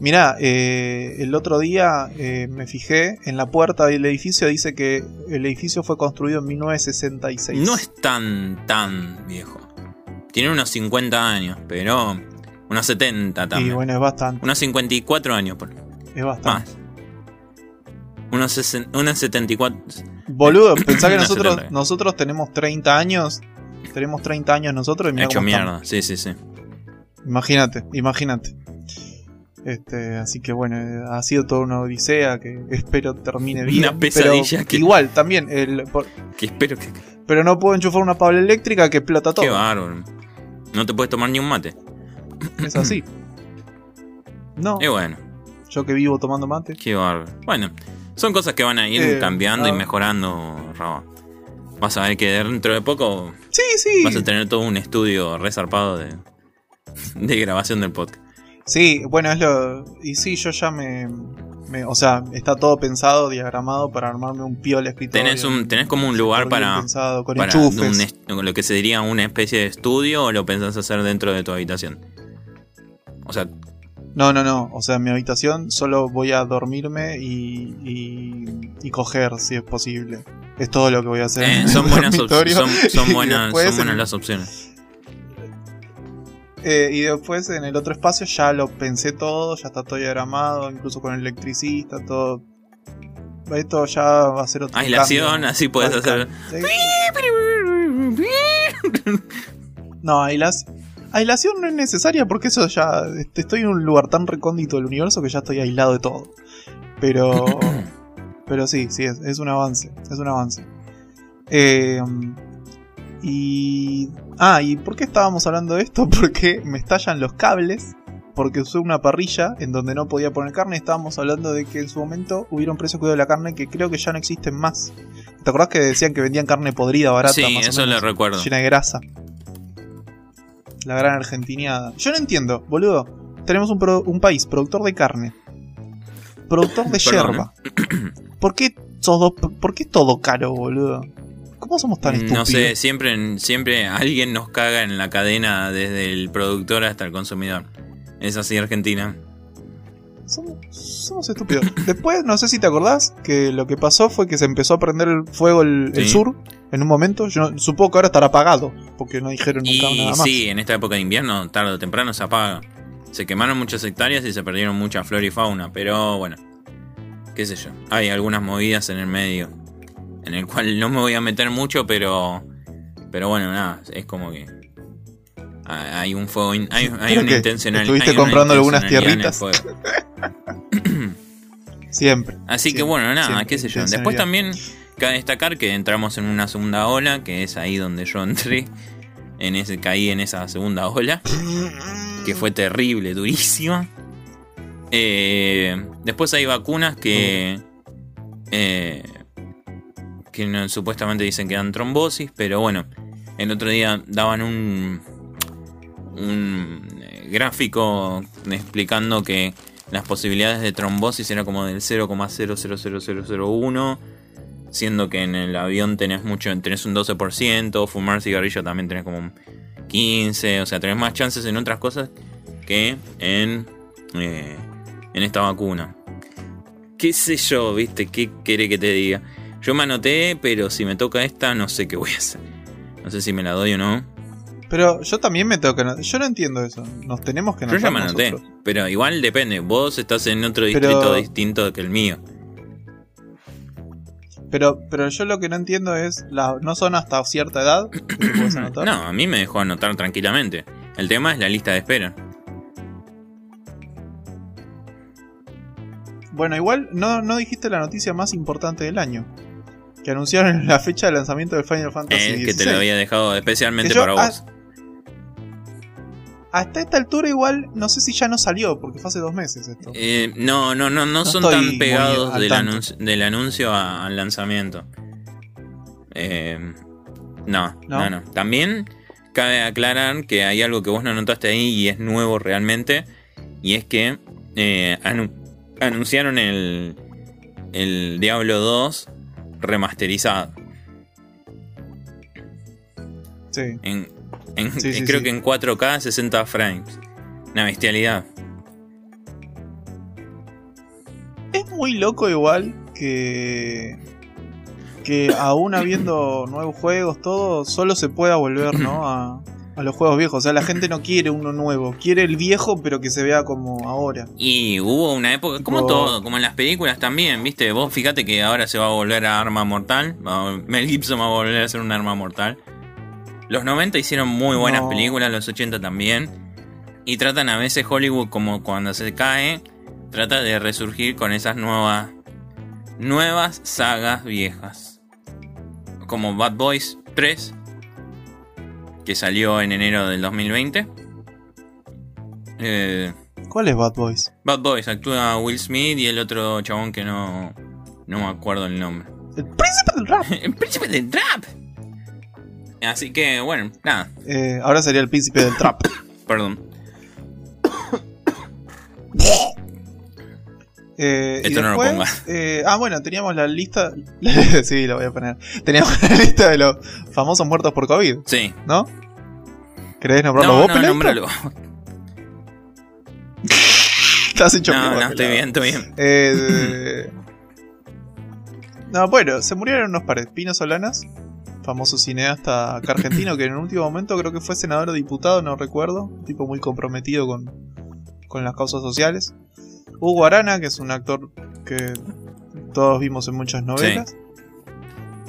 A: Mirá, eh, el otro día eh, me fijé en la puerta del edificio, dice que el edificio fue construido en 1966.
B: No es tan, tan viejo. Tiene unos 50 años, pero unos 70
A: Y
B: también.
A: bueno, es bastante.
B: Unos 54 años, por
A: Es bastante.
B: más. Unos, sesen- unos 74.
A: Boludo, pensá que nosotros,
B: 70.
A: nosotros tenemos 30 años tenemos 30 años nosotros y mirá
B: Hecho
A: cómo estamos.
B: mierda, sí, sí, sí.
A: Imagínate, imagínate. Este, así que bueno, eh, ha sido toda una odisea que espero termine bien.
B: Una pesadilla
A: pero
B: que-
A: Igual, también, el, por-
B: Que espero que.
A: pero no puedo enchufar una pala eléctrica que explota todo.
B: Qué bárbaro. No te puedes tomar ni un mate.
A: Es así. No,
B: Y bueno,
A: yo que vivo tomando mate.
B: qué bárbaro. Bueno, son cosas que van a ir
A: Eh,
B: cambiando y
A: ah.
B: mejorando, Raba. Vas a ver que dentro de poco
A: Sí, sí.
B: vas a tener todo un estudio resarpado de, de grabación del podcast.
A: Sí, bueno, es lo. Y sí, yo ya me. me- o sea, está todo pensado, diagramado para armarme un piola escritorio.
B: Tenés, un, tenés como un lugar para,
A: pensado, con
B: para un lo que se diría una especie de estudio o lo pensás hacer dentro de tu habitación. O sea,
A: No, no, no. O sea, en mi habitación solo voy a dormirme y, y, y coger, si es posible. Es todo lo que voy a hacer.
B: eh,
A: en
B: son buenas, son, son buenas, son buenas
A: en-
B: las opciones.
A: Eh, y después en el otro espacio ya lo pensé todo, ya está todo diagramado, incluso con el electricista, todo. Esto ya va a ser otro
B: Aislación, así puedes hacer.
A: Sí. No, ailas- aislación no es necesaria porque eso ya. este, Estoy en un lugar tan recóndito del universo que ya estoy aislado de todo. Pero. pero sí, sí, es, es un avance. Es un avance. Eh, y. Ah, ¿y por qué estábamos hablando de esto? Porque me estallan los cables. Porque usé una parrilla en donde no podía poner carne. Estábamos hablando de que en su momento hubieron precios cuidado de la carne que creo que ya no existen más. ¿Te acordás que decían que vendían carne podrida, barata?
B: Sí,
A: más o
B: eso lo recuerdo.
A: llena de grasa. La gran argentiniada. Yo no entiendo, boludo. Tenemos un, pro- un país productor de carne. Productor de
B: Perdón,
A: yerba. ¿Por qué, todo, ¿Por qué todo caro, boludo? ¿Cómo somos tan estúpidos?
B: No sé, siempre, siempre alguien nos caga en la cadena desde el productor hasta el consumidor. Es así Argentina.
A: Somos, somos estúpidos. Después, no sé si te acordás, que lo que pasó fue que se empezó a prender el fuego el, sur en un momento. Yo supongo que ahora estará apagado, porque no dijeron nunca
B: Y
A: nada más.
B: sí, en esta época de invierno, tarde o temprano se apaga. Se quemaron muchas hectáreas y se perdieron mucha flora y fauna, pero bueno, qué sé yo. Hay algunas movidas en el medio, en el cual no me voy a meter mucho, pero pero bueno, nada, es como que hay un fuego, in- hay, hay
A: ¿Pero
B: una
A: qué?
B: intencional-
A: ¿Estuviste
B: hay
A: comprando algunas
B: intencionalidad
A: tierritas? Siempre.
B: Así que bueno, nada,
A: siempre,
B: qué sé yo.
A: intencionalidad.
B: Después también cabe destacar que entramos en una segunda ola, que es ahí donde yo entré, en ese caí en esa segunda ola, que fue terrible, durísima. Eh, después hay vacunas que eh, supuestamente dicen que dan trombosis, pero bueno, el otro día daban un un eh, gráfico explicando que las posibilidades de trombosis era como del 0,000001, siendo que en el avión tenés mucho, tenés un 12%, fumar cigarrillo también tenés como un 15, o sea, tenés más chances en otras cosas que en eh, en esta vacuna. ¿Qué sé yo, viste? ¿Qué quiere que te diga? Yo me anoté, pero si me toca esta, no sé qué voy a hacer. No sé si me la doy o no.
A: Pero yo también me tengo que anotar. Yo no entiendo eso. Nos tenemos que
B: Yo
A: anotar
B: ya me anoté.
A: nosotros.
B: Pero igual depende. Vos estás en otro
A: Pero-
B: distrito distinto que el mío.
A: Pero, pero yo lo que no entiendo es, la, ¿no son hasta cierta edad que te puedes anotar?
B: No, a mí me dejó anotar tranquilamente. El tema es la lista de espera.
A: Bueno, igual no, no dijiste la noticia más importante del año. Que anunciaron la fecha de lanzamiento del Final Fantasy
B: Eh, que te
A: XVI.
B: lo había dejado especialmente para vos.
A: Hasta esta altura igual, no sé si ya no salió, porque fue hace dos meses esto.
B: Eh, no, no, no, no,
A: No
B: son tan pegados del, anuncio, del anuncio a- al lanzamiento. Eh, no, no,
A: ¿No?
B: no, También cabe aclarar que hay algo que vos no notaste ahí y es nuevo realmente. Y es que eh, anu- anunciaron el, el Diablo 2 remasterizado.
A: Sí.
B: En, en-
A: Sí, sí,
B: creo que en 4K 60 frames. Una bestialidad.
A: Es muy loco igual que. Que aún habiendo nuevos juegos, todo, solo se pueda volver, ¿no? A, a los juegos viejos. O sea, la gente no quiere uno nuevo. Quiere el viejo, pero que se vea como ahora.
B: Y hubo una época, como todo, como en las películas también, ¿viste? Vos fíjate que ahora se va a volver a Arma Mortal. Mel Gibson va a volver a ser un arma mortal. Los 90 hicieron muy buenas
A: No.
B: películas, los 80 también. Y tratan a veces Hollywood como cuando se cae, trata de resurgir con esas nuevas nuevas sagas viejas. Como Bad Boys 3, que salió en enero del 2020. Eh,
A: ¿Cuál es Bad Boys?
B: Bad Boys actúa Will Smith y el otro chabón que no no me acuerdo el nombre.
A: El príncipe del rap.
B: El príncipe del trap. Así que bueno, nada,
A: Eh, ahora sería el príncipe del trap.
B: perdón.
A: Eh, y
B: Esto no lo pongas.
A: eh, ah, bueno, teníamos la lista. sí, lo voy a poner. Teníamos la lista de los famosos muertos por COVID,
B: Sí.
A: ¿no? ¿Querés nombrarlo
B: No,
A: vos,
B: no, nómbralo.
A: Estás hecho
B: No, no, estoy bien, estoy bien.
A: Eh, no, bueno, se murieron unos pares. Pino Solanas, famoso cineasta acá argentino que en un último momento creo que fue senador o diputado, no recuerdo. Un tipo muy comprometido con, con las causas sociales. Hugo Arana, que es un actor que todos vimos en muchas novelas.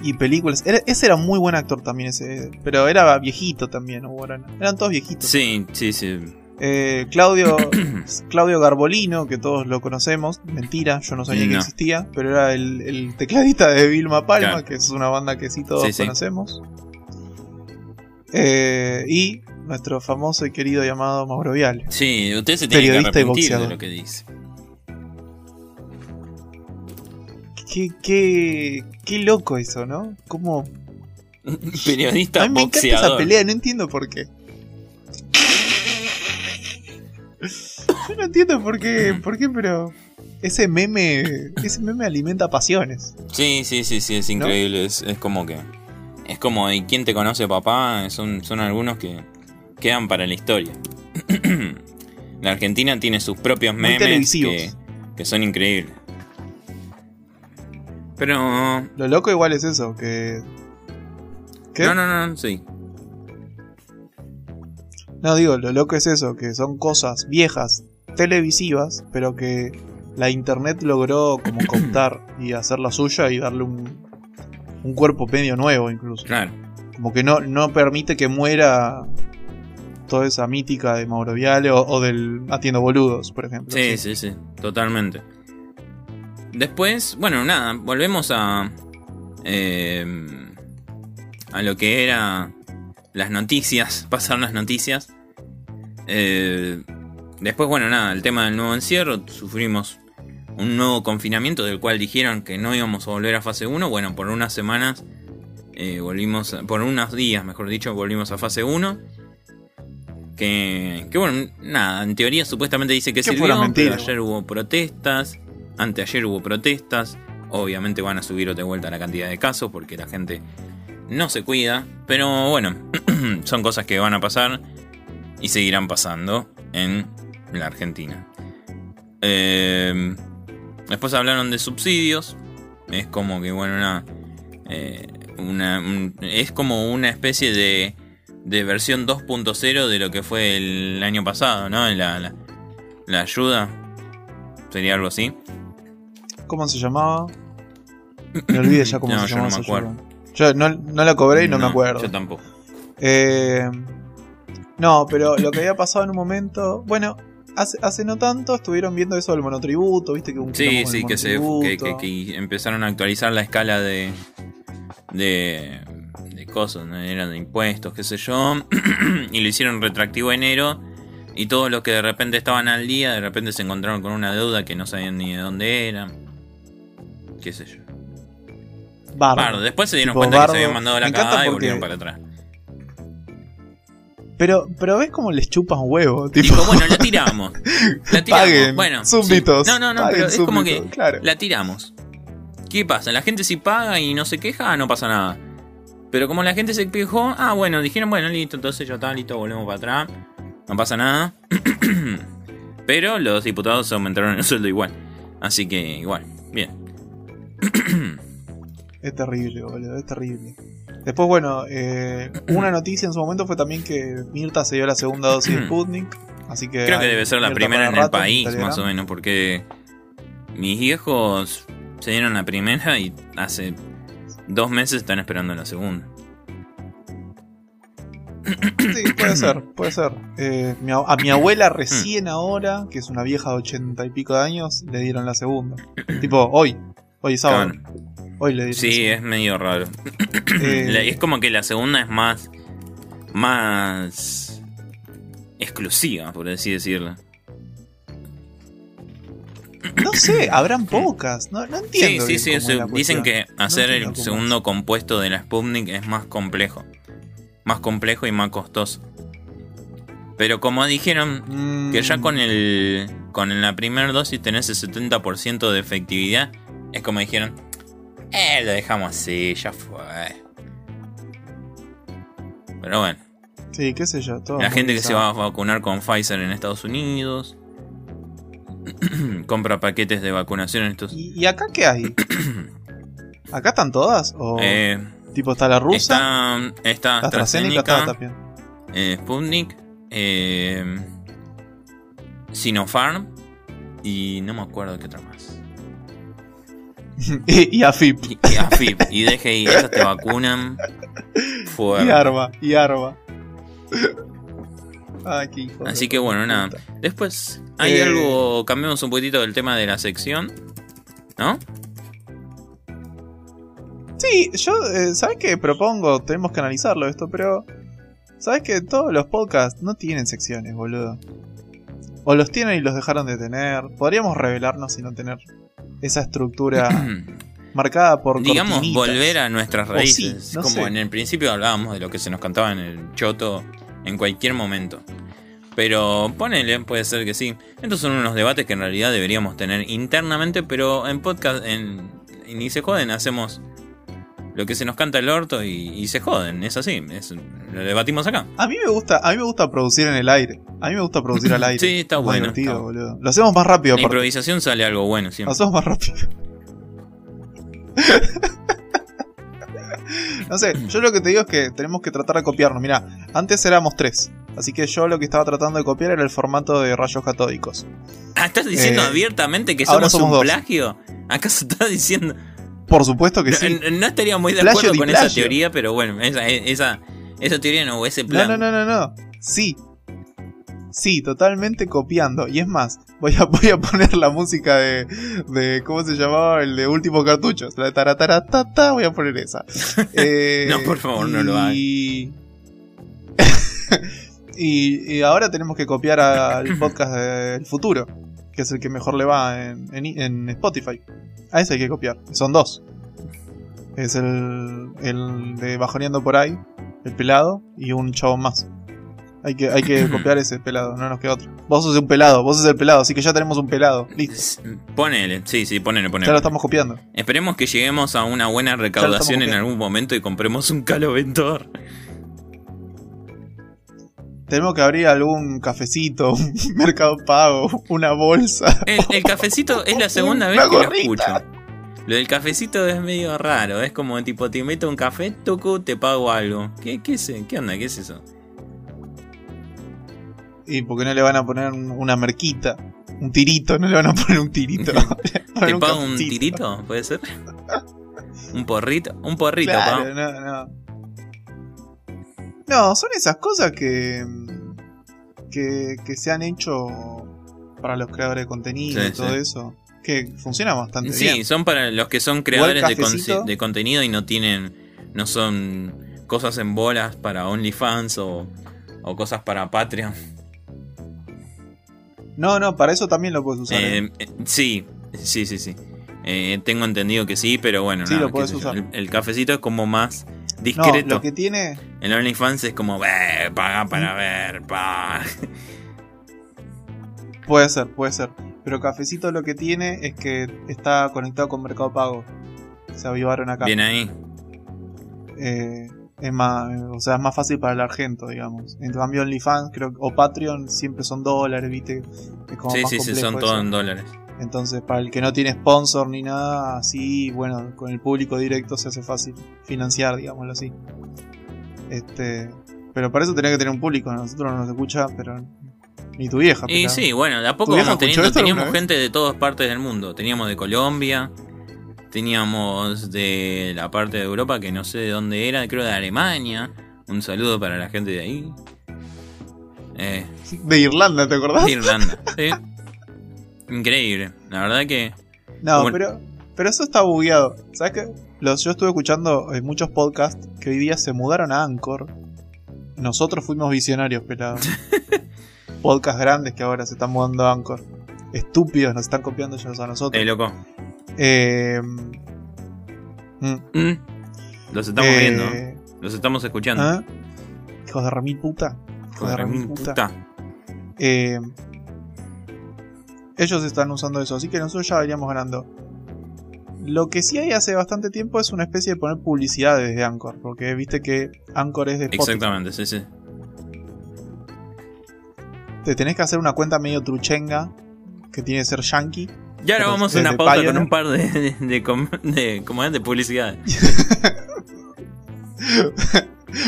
A: Y películas. Era- ese era muy buen actor también, ese. Pero era viejito también, Hugo Arana. Eran todos viejitos.
B: Sí, sí, sí.
A: Eh, Claudio, Claudio Garbolino, que todos lo conocemos, mentira, yo no sabía que existía, pero era el, el tecladista de Vilma Palma,
B: Claro.
A: que es una banda que sí todos
B: Sí, sí.
A: conocemos. Eh, y nuestro famoso y querido llamado Mauro Viale.
B: Sí, usted se tiene que arrepentir de lo que dice.
A: Qué, qué, qué loco eso, ¿no? Como...
B: Periodista
A: A mí me encanta esa pelea, no entiendo por qué. No entiendo por qué, por qué, pero ese meme, ese meme alimenta pasiones.
B: Sí, sí, sí, sí, es increíble. Es, es como que. Es como, ¿y quién te conoce, papá? Son, son algunos que quedan para la historia. la Argentina tiene sus propios memes que, que son increíbles. Pero.
A: Lo loco igual es eso, que... ¿Qué?
B: No, no, no, sí.
A: No, digo, lo loco es eso, que son cosas viejas, televisivas, pero que la internet logró como cooptar y hacer la suya y darle un, un cuerpo medio nuevo incluso.
B: Claro.
A: Como que no, no permite que muera toda esa mítica de Mauro Viale o, o del Atiendo Boludos, por ejemplo.
B: Sí, sí, sí, totalmente. Después, bueno, nada, volvemos a. eh, a lo que era las noticias, pasaron las noticias. Eh, después, bueno, nada, el tema del nuevo encierro, sufrimos un nuevo confinamiento del cual dijeron que no íbamos a volver a fase 1. Bueno, por unas semanas eh, volvimos, por unos días, mejor dicho, volvimos a fase 1. Que, que bueno, nada, en teoría supuestamente dice que sirvió, pero ayer hubo protestas, anteayer hubo protestas, obviamente van a subir de vuelta la cantidad de casos porque la gente no se cuida, pero bueno, son cosas que van a pasar y seguirán pasando en la Argentina. Eh, después hablaron de subsidios, es como que bueno, una, eh, una- un- es como una especie de, de versión 2.0 de lo que fue el año pasado, ¿no? La, la, la ayuda sería algo así.
A: ¿Cómo se llamaba? Me olvidé ya cómo
B: No,
A: se
B: yo
A: llamaba.
B: no me acuerdo.
A: Yo no, no la cobré y no, me acuerdo.
B: Yo tampoco.
A: Eh, no, pero lo que había pasado en un momento. Bueno, hace, hace no tanto estuvieron viendo eso del monotributo, viste que un
B: Sí, sí, que, se, que,
A: monotributo.
B: que- que empezaron a actualizar la escala de. de. de cosas, ¿no? eran de impuestos, qué sé yo. y lo hicieron retractivo a enero. Y todos los que de repente estaban al día, de repente se encontraron con una deuda que no sabían ni de dónde era. Qué sé yo.
A: Bardo.
B: Bardo. Después se dieron
A: Tipo
B: cuenta que se habían mandado la cagada y volvieron para atrás.
A: Pero, pero ves cómo les chupan huevo, tipo.
B: Dijo, bueno, la tiramos. La tiramos.
A: Paguen,
B: bueno,
A: súbditos.
B: sí. No, no, no, pero es como que
A: Claro.
B: la tiramos. ¿Qué pasa? La gente si paga y no se queja, no pasa nada. Pero como la gente se quejó, ah, bueno, dijeron, bueno, listo, entonces ya está, listo, volvemos para atrás. No pasa nada. Pero los diputados aumentaron el sueldo igual. Así que igual, bien.
A: Es terrible, boludo, es terrible. Después, bueno, eh, una noticia en su momento fue también que Mirta se dio la segunda dosis de Sputnik. Así que.
B: Creo que debe ser la
A: Mirta
B: primera en el país, más o menos, porque mis viejos se dieron la primera y hace dos meses están esperando la segunda.
A: Sí, puede ser, puede ser. Eh, a mi abuela recién ahora, que es una vieja de ochenta y pico de años, le dieron la segunda. tipo, hoy. Hoy sábado. Hoy le.
B: Sí, es medio raro.
A: Eh,
B: es como que la segunda es más. más. exclusiva, por así decirlo.
A: No sé, habrán pocas. No, no
B: Sí,
A: entiendo.
B: sí, sí.
A: la
B: dicen que hacer el segundo compuesto de la Sputnik es más complejo. Más complejo y más costoso. Pero como dijeron,
A: Mm,
B: que ya con el. con la primera dosis tenés el 70% de efectividad, es como dijeron. Eh, lo dejamos así, ya fue. Pero bueno.
A: Sí, qué sé yo. Todo
B: La gente que se va a vacunar con Pfizer en Estados Unidos. compra paquetes de vacunación en estos.
A: ¿Y, acá qué hay? ¿Acá están todas? ¿O
B: Eh,
A: tipo está la rusa?
B: está, está
A: la AstraZeneca,
B: AstraZeneca,
A: también.
B: eh, Sputnik, eh, Sinopharm y no me acuerdo qué otra más.
A: y, y AFIP.
B: Y, y AFIP y DGI, te vacunan fuerte.
A: Y Arma. Y Arma. Ay, qué hijo
B: Así que bueno, nada. Después hay
A: Eh.
B: algo, cambiamos un poquitito del tema de la sección, ¿no?
A: Sí, yo, eh, ¿sabes qué propongo? Tenemos que analizarlo esto, pero. ¿Sabes que todos los podcasts no tienen secciones, boludo? O los tienen y los dejaron de tener. Podríamos revelarnos y no tener esa estructura marcada por
B: Digamos,
A: cortinitas.
B: volver a nuestras raíces.
A: sí, no
B: Como
A: sé.
B: en el principio hablábamos de lo que se nos cantaba en el choto en cualquier momento. Pero ponele, puede ser que sí. Estos son unos debates que en realidad deberíamos tener internamente, pero en podcast, en, en se joden, hacemos lo que se nos canta el orto y, y se joden. Es así, es- lo debatimos acá.
A: A mí me gusta, a mí me gusta producir en el aire. A mí me gusta producir al aire.
B: Sí, está bueno,
A: divertido,
B: está-
A: boludo. Lo hacemos más rápido,
B: La
A: aparte.
B: improvisación sale algo bueno
A: Lo
B: siempre.
A: hacemos más rápido. no sé, yo lo que te digo es que tenemos que tratar de copiarnos. Mira, antes éramos tres. Así que yo lo que estaba tratando de copiar era el formato de rayos catódicos.
B: Ah, ¿estás diciendo
A: Eh,
B: abiertamente que
A: ahora
B: somos un
A: dos.
B: plagio? ¿Acaso estás diciendo.?
A: Por supuesto que sí.
B: No, no estaría muy de acuerdo con esa teoría, pero bueno, esa, esa, esa teoría no, ese
A: No,
B: plan.
A: no, no, no, no. Sí. Sí, totalmente copiando. Y es más, voy a, voy a poner la música de, de. ¿Cómo se llamaba? El de último cartucho. La de tarataratata, voy a poner esa. Eh,
B: No, por favor, no lo hagas.
A: y, y ahora tenemos que copiar al podcast del futuro, que es el que mejor le va en, en- en Spotify. A ese hay que copiar. Son dos. Es el, el de Bajoneando por ahí, el pelado, y un chabón más. Hay que, hay que copiar ese pelado, no nos queda otro. Vos sos un pelado, vos sos el pelado, así que ya tenemos un pelado. Listo.
B: Ponele, sí, sí, ponele,
A: Ya
B: ponele.
A: lo estamos copiando.
B: Esperemos que lleguemos a una buena recaudación en algún momento y compremos un caloventor.
A: Tenemos que abrir algún cafecito, un mercado pago, una bolsa.
B: El, el cafecito es la segunda vez que lo escucho. Lo del cafecito es medio raro, es como tipo, te meto un café, toco, te pago algo. ¿Qué, qué, es, ¿Qué onda? ¿Qué es eso?
A: ¿Y por qué no le van a poner un- una merquita? Un tirito, no le van a poner un tirito.
B: ¿Te pago un tirito? ¿Puede ser? ¿Un porrito? Un porrito,
A: Claro,
B: pa.
A: no, no. No, son esas cosas que, que. que se han hecho para los creadores de contenido
B: Sí,
A: y todo
B: sí.
A: eso. Que funciona bastante
B: Sí,
A: bien.
B: son para los que son creadores de, contenido y no tienen. No son cosas en bolas para OnlyFans o, o cosas para Patreon.
A: No, no, para eso también lo puedes usar. ¿eh?
B: Eh, eh, sí, sí, sí, sí. Eh, tengo entendido que sí, pero bueno,
A: Sí,
B: nada,
A: lo podés usar.
B: El, el cafecito es como más
A: no,
B: discreto.
A: lo que tiene.
B: El OnlyFans es como, "Ve, paga para ver, pa.
A: Puede ser, puede ser. Pero Cafecito lo que tiene es que está conectado con Mercado Pago. Se avivaron acá.
B: Bien ahí.
A: Eh, es más, o sea, es más fácil para el argento, digamos. En cambio, OnlyFans creo, o Patreon siempre son dólares, ¿viste? Es como
B: Sí,
A: más
B: sí, sí, son todos en dólares.
A: Entonces, para el que no tiene sponsor ni nada así, bueno, con el público directo se hace fácil financiar, digámoslo así. Este, pero para eso tenés que tener un público. A nosotros no nos escucha, pero ni tu vieja.
B: Y sí, bueno, de a poco
A: ¿Tu vieja
B: vamos teniendo, teníamos gente de todas partes del mundo. Teníamos de Colombia, teníamos de la parte de Europa que no sé de dónde era, creo de Alemania, Un saludo para la gente de ahí. Eh,
A: De Irlanda, ¿te acordás?
B: de Irlanda. Sí. Increíble. La verdad que.
A: No,
B: Bueno.
A: pero, pero eso está bugueado. ¿Sabes qué? Los, yo estuve escuchando eh, muchos podcasts que hoy día se mudaron a Anchor. Nosotros fuimos visionarios, pelados. Podcasts grandes que ahora se están mudando a Anchor. Estúpidos, nos están copiando ellos a nosotros.
B: Eh, loco.
A: Eh, mm,
B: Mm. Los estamos
A: eh,
B: viendo. Los estamos escuchando.
A: ¿ah? Hijos de remil puta. Hijos de remil puta.
B: Puta.
A: Eh, ellos están usando eso, así que nosotros ya veníamos ganando. Lo que sí hay hace bastante tiempo es una especie de poner publicidad desde Anchor, porque viste que Anchor es de Spotify.
B: Exactamente, sí, sí.
A: Te tenés que hacer una cuenta medio truchenga, que tiene que ser yankee.
B: Y ahora vamos a una pausa con
A: Pioneer.
B: un par de, de, de, de publicidad.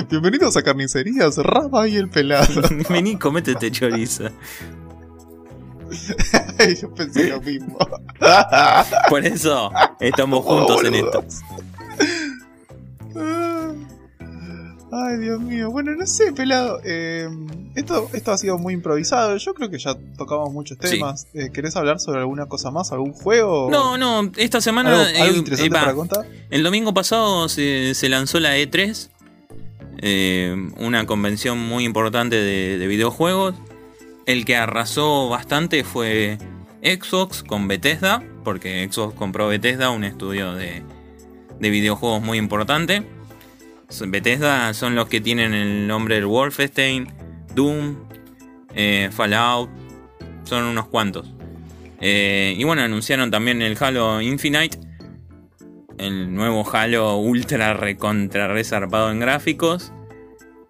A: Bienvenidos a Carnicerías, Raba y el pelado.
B: Vení, comete este chorizo.
A: Yo pensé lo mismo.
B: Por eso estamos juntos en esto.
A: Ay, Dios mío. Bueno, no sé, pelado. Eh, esto, esto ha sido muy improvisado. Yo creo que ya tocamos muchos
B: Sí.
A: temas. Eh, ¿Querés hablar sobre alguna cosa más? ¿Algún juego?
B: No, no, esta semana.
A: ¿Algo, algo
B: eh,
A: interesante
B: eh,
A: para contar?
B: El domingo pasado se, se lanzó la E3, eh, una convención muy importante de, de videojuegos. El que arrasó bastante fue Xbox con Bethesda, porque Xbox compró Bethesda, un estudio de, de videojuegos muy importante. Bethesda son los que tienen el nombre del Wolfenstein, Doom, eh, Fallout, son unos cuantos. Eh, y bueno, anunciaron también el Halo Infinite, el nuevo Halo ultra recontra resarpado en gráficos.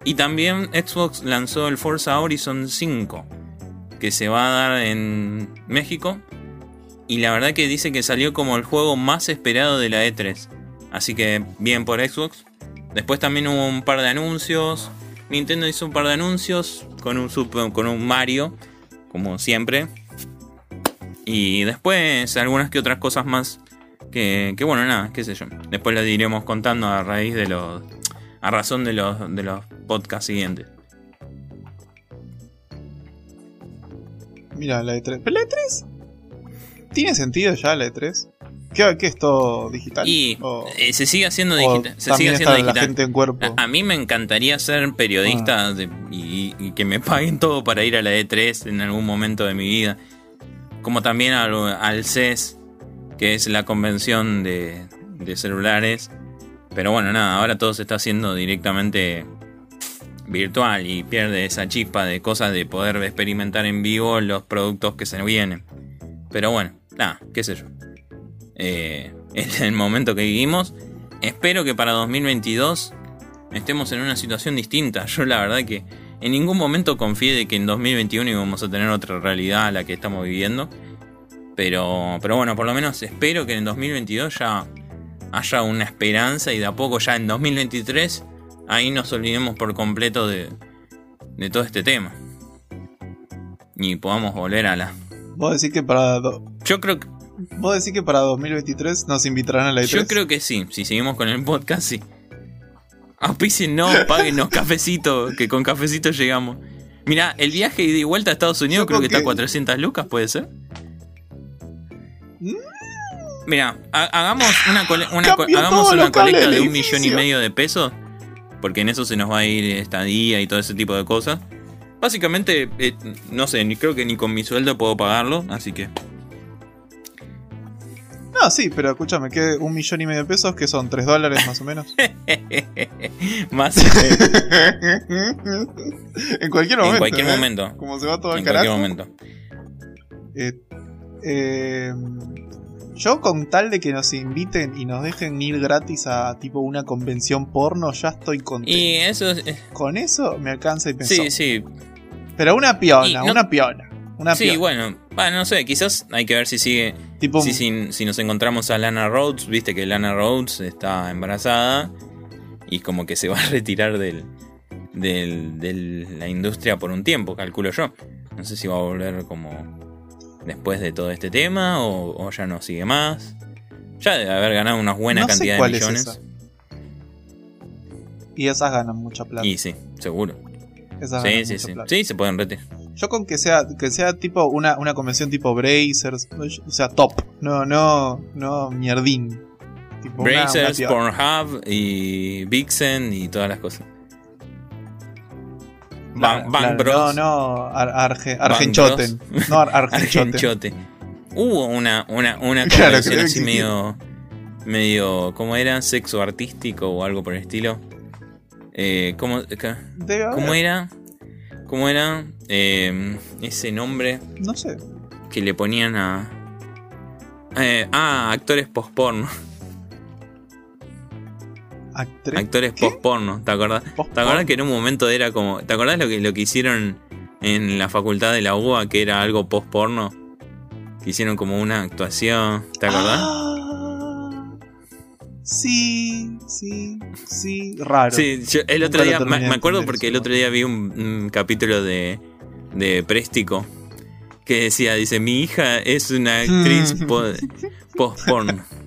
B: Y también Xbox lanzó el Forza Horizon 5, que se va a dar en México. Y la verdad que dice que salió como el juego más esperado de la E3. Así que bien por Xbox. Después también hubo un par de anuncios. Nintendo hizo un par de anuncios con un, Super- con un Mario, como siempre. Y después algunas que otras cosas más que, que bueno, nada, qué sé yo. Después las iremos contando a raíz de los. a razón de los, de los podcasts siguientes.
A: Mira, la E3. ¿Pero la E3? ¿Tiene sentido ya la E3? ¿Qué, qué es todo digital?
B: Y
A: O-
B: eh, se sigue haciendo digital. Se sigue haciendo
A: la
B: digital.
A: gente en cuerpo.
B: A, a mí me encantaría ser periodista
A: Ah.
B: de- y, y que me paguen todo para ir a la E3 en algún momento de mi vida. Como también al, al CES, que es la convención de, de celulares. Pero bueno, nada, ahora todo se está haciendo directamente virtual y pierde esa chispa de cosas de poder experimentar en vivo los productos que se vienen. Pero bueno, nada, qué sé yo. Eh, es el momento que vivimos. Espero que para 2022 estemos en una situación distinta. Yo la verdad que en ningún momento confié de que en 2021 íbamos a tener otra realidad a la que estamos viviendo. Pero, pero bueno, por lo menos espero que en 2022 ya haya una esperanza y de a poco ya en 2023 ahí nos olvidemos por completo de, de todo este tema. Y podamos volver a la...
A: Vos decís que para
B: Yo creo que
A: vos decís que para 2023 nos invitarán a la E E3.
B: Yo creo que sí, si seguimos con el podcast, sí. Auspicien no, páguenos cafecito, que con cafecito llegamos. Mira, el viaje y vuelta a Estados Unidos
A: Yo
B: creo que está a
A: que-
B: 400 lucas, ¿puede ser?
A: Mm.
B: Mira, ha- hagamos una, cole- una co-
A: Cambió
B: hagamos una colecta de un millón y medio de pesos, porque en eso se nos va a ir estadía y todo ese tipo de cosas. Básicamente, eh, no sé, ni creo que ni con mi sueldo puedo pagarlo, así que
A: No, sí, pero escúchame, que un millón y medio de pesos, que son 3 dólares más o menos.
B: más
A: en cualquier momento.
B: en cualquier
A: ¿eh?
B: momento.
A: Como se va todo al
B: En cualquier
A: carajo.
B: momento.
A: Eh, eh, yo con tal de que nos inviten y nos dejen ir gratis a tipo una convención porno, ya estoy contento.
B: Y eso es, eh,
A: Con eso me alcanza y pensó.
B: Sí, sí.
A: Pero una piona,
B: no-
A: una piona. Una
B: Sí,
A: piona.
B: bueno. No sé, quizás hay que ver si sigue.
A: tipo,
B: Si, si, si nos encontramos a Lana Rhodes, viste que Lana Rhodes está embarazada y como que se va a retirar del, del- de la industria por un tiempo, calculo yo. No sé si va a volver como después de todo este tema o, o ya no sigue más. Ya debe haber ganado una buena
A: no
B: cantidad de
A: es
B: millones.
A: esa. Y esas ganan mucha plata.
B: Y sí, seguro.
A: Esas
B: Sí,
A: ganan
B: sí,
A: mucha
B: sí.
A: plata.
B: Sí, se pueden rete.
A: Yo con que sea, que sea tipo una, una convención tipo Brazers, o sea, top. No, no, no mierdín. Tipo una- una
B: Brazers. Pornhub y Vixen y todas las cosas. Bang Bros.
A: No, no, Ar- Arge- Argenchoten. No, Ar- Argenchoten.
B: Argenchote. Hubo una, una, una
A: Claro,
B: así
A: que-
B: medio. medio. ¿Cómo era? Sexo artístico o algo por el estilo. Eh, ¿cómo, ¿Cómo era? ¿Cómo era? Eh, ese nombre
A: No sé.
B: que le ponían a. Eh, ah, actores post-porno. Actores post-porno, ¿te acordás? ¿Te acordás que en un momento era como. ¿Te acordás lo que, lo que hicieron en la facultad de la UBA que era algo post-porno? Que hicieron como una actuación. ¿Te acordás?
A: Ah, sí, sí, sí. Raro.
B: Sí, yo el otro día, me, acuerdo porque el otro día vi un, un capítulo de, de Préstico que decía, dice, mi hija es una actriz
A: Mm.
B: po- post-porno.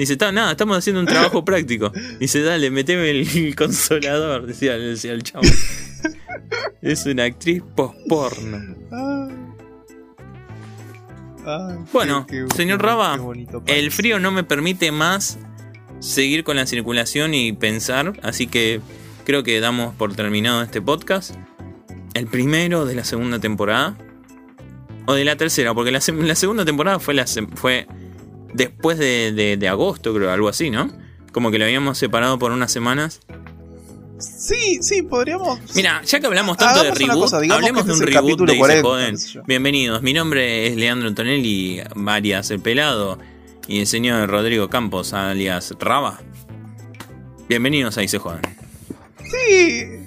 B: Dice, "Ta- nada, estamos haciendo un trabajo práctico. Dice, dale, meteme el consolador, decía, decía el chavo. Es una actriz post-porno.
A: Ay. Ay,
B: Bueno, señor Raba, El frío no me permite más seguir con la circulación y pensar, así que creo que damos por terminado este podcast. El primero de la segunda temporada. O de la tercera, porque la, se- la segunda temporada fue, la, fue después de, de- de agosto, creo, algo así, ¿no? Como que lo habíamos separado por unas semanas.
A: Sí, sí, podríamos.
B: Mira, ya que hablamos tanto de
A: Hagamos
B: reboot,
A: cosa,
B: hablemos de un reboot de
A: 40,
B: Se Joden.
A: qué sé yo.
B: Bienvenidos, mi nombre es Leandro Antonelli, alias El Pelado, y el señor Rodrigo Campos, alias Raba. Bienvenidos a Y Se.
A: Sí.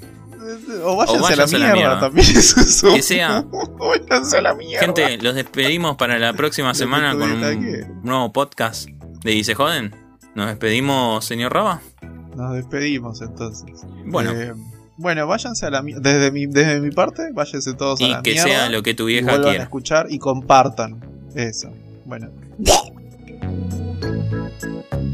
A: O váyanse,
B: O váyanse
A: a la mierda, también. Eso es
B: Que sea-
A: O váyanse a la mierda.
B: Gente, los despedimos para la próxima
A: que
B: semana con un
A: que-
B: nuevo podcast de Y Se Joden. Nos despedimos, señor Raba.
A: Nos despedimos entonces.
B: Bueno.
A: Eh, bueno, váyanse a la mierda. Desde mi, desde mi parte, váyanse todos a
B: Y
A: la
B: que
A: mierda.
B: sea lo que tu
A: y
B: vieja
A: a
B: quiera.
A: escuchar y compartan. Eso. Bueno.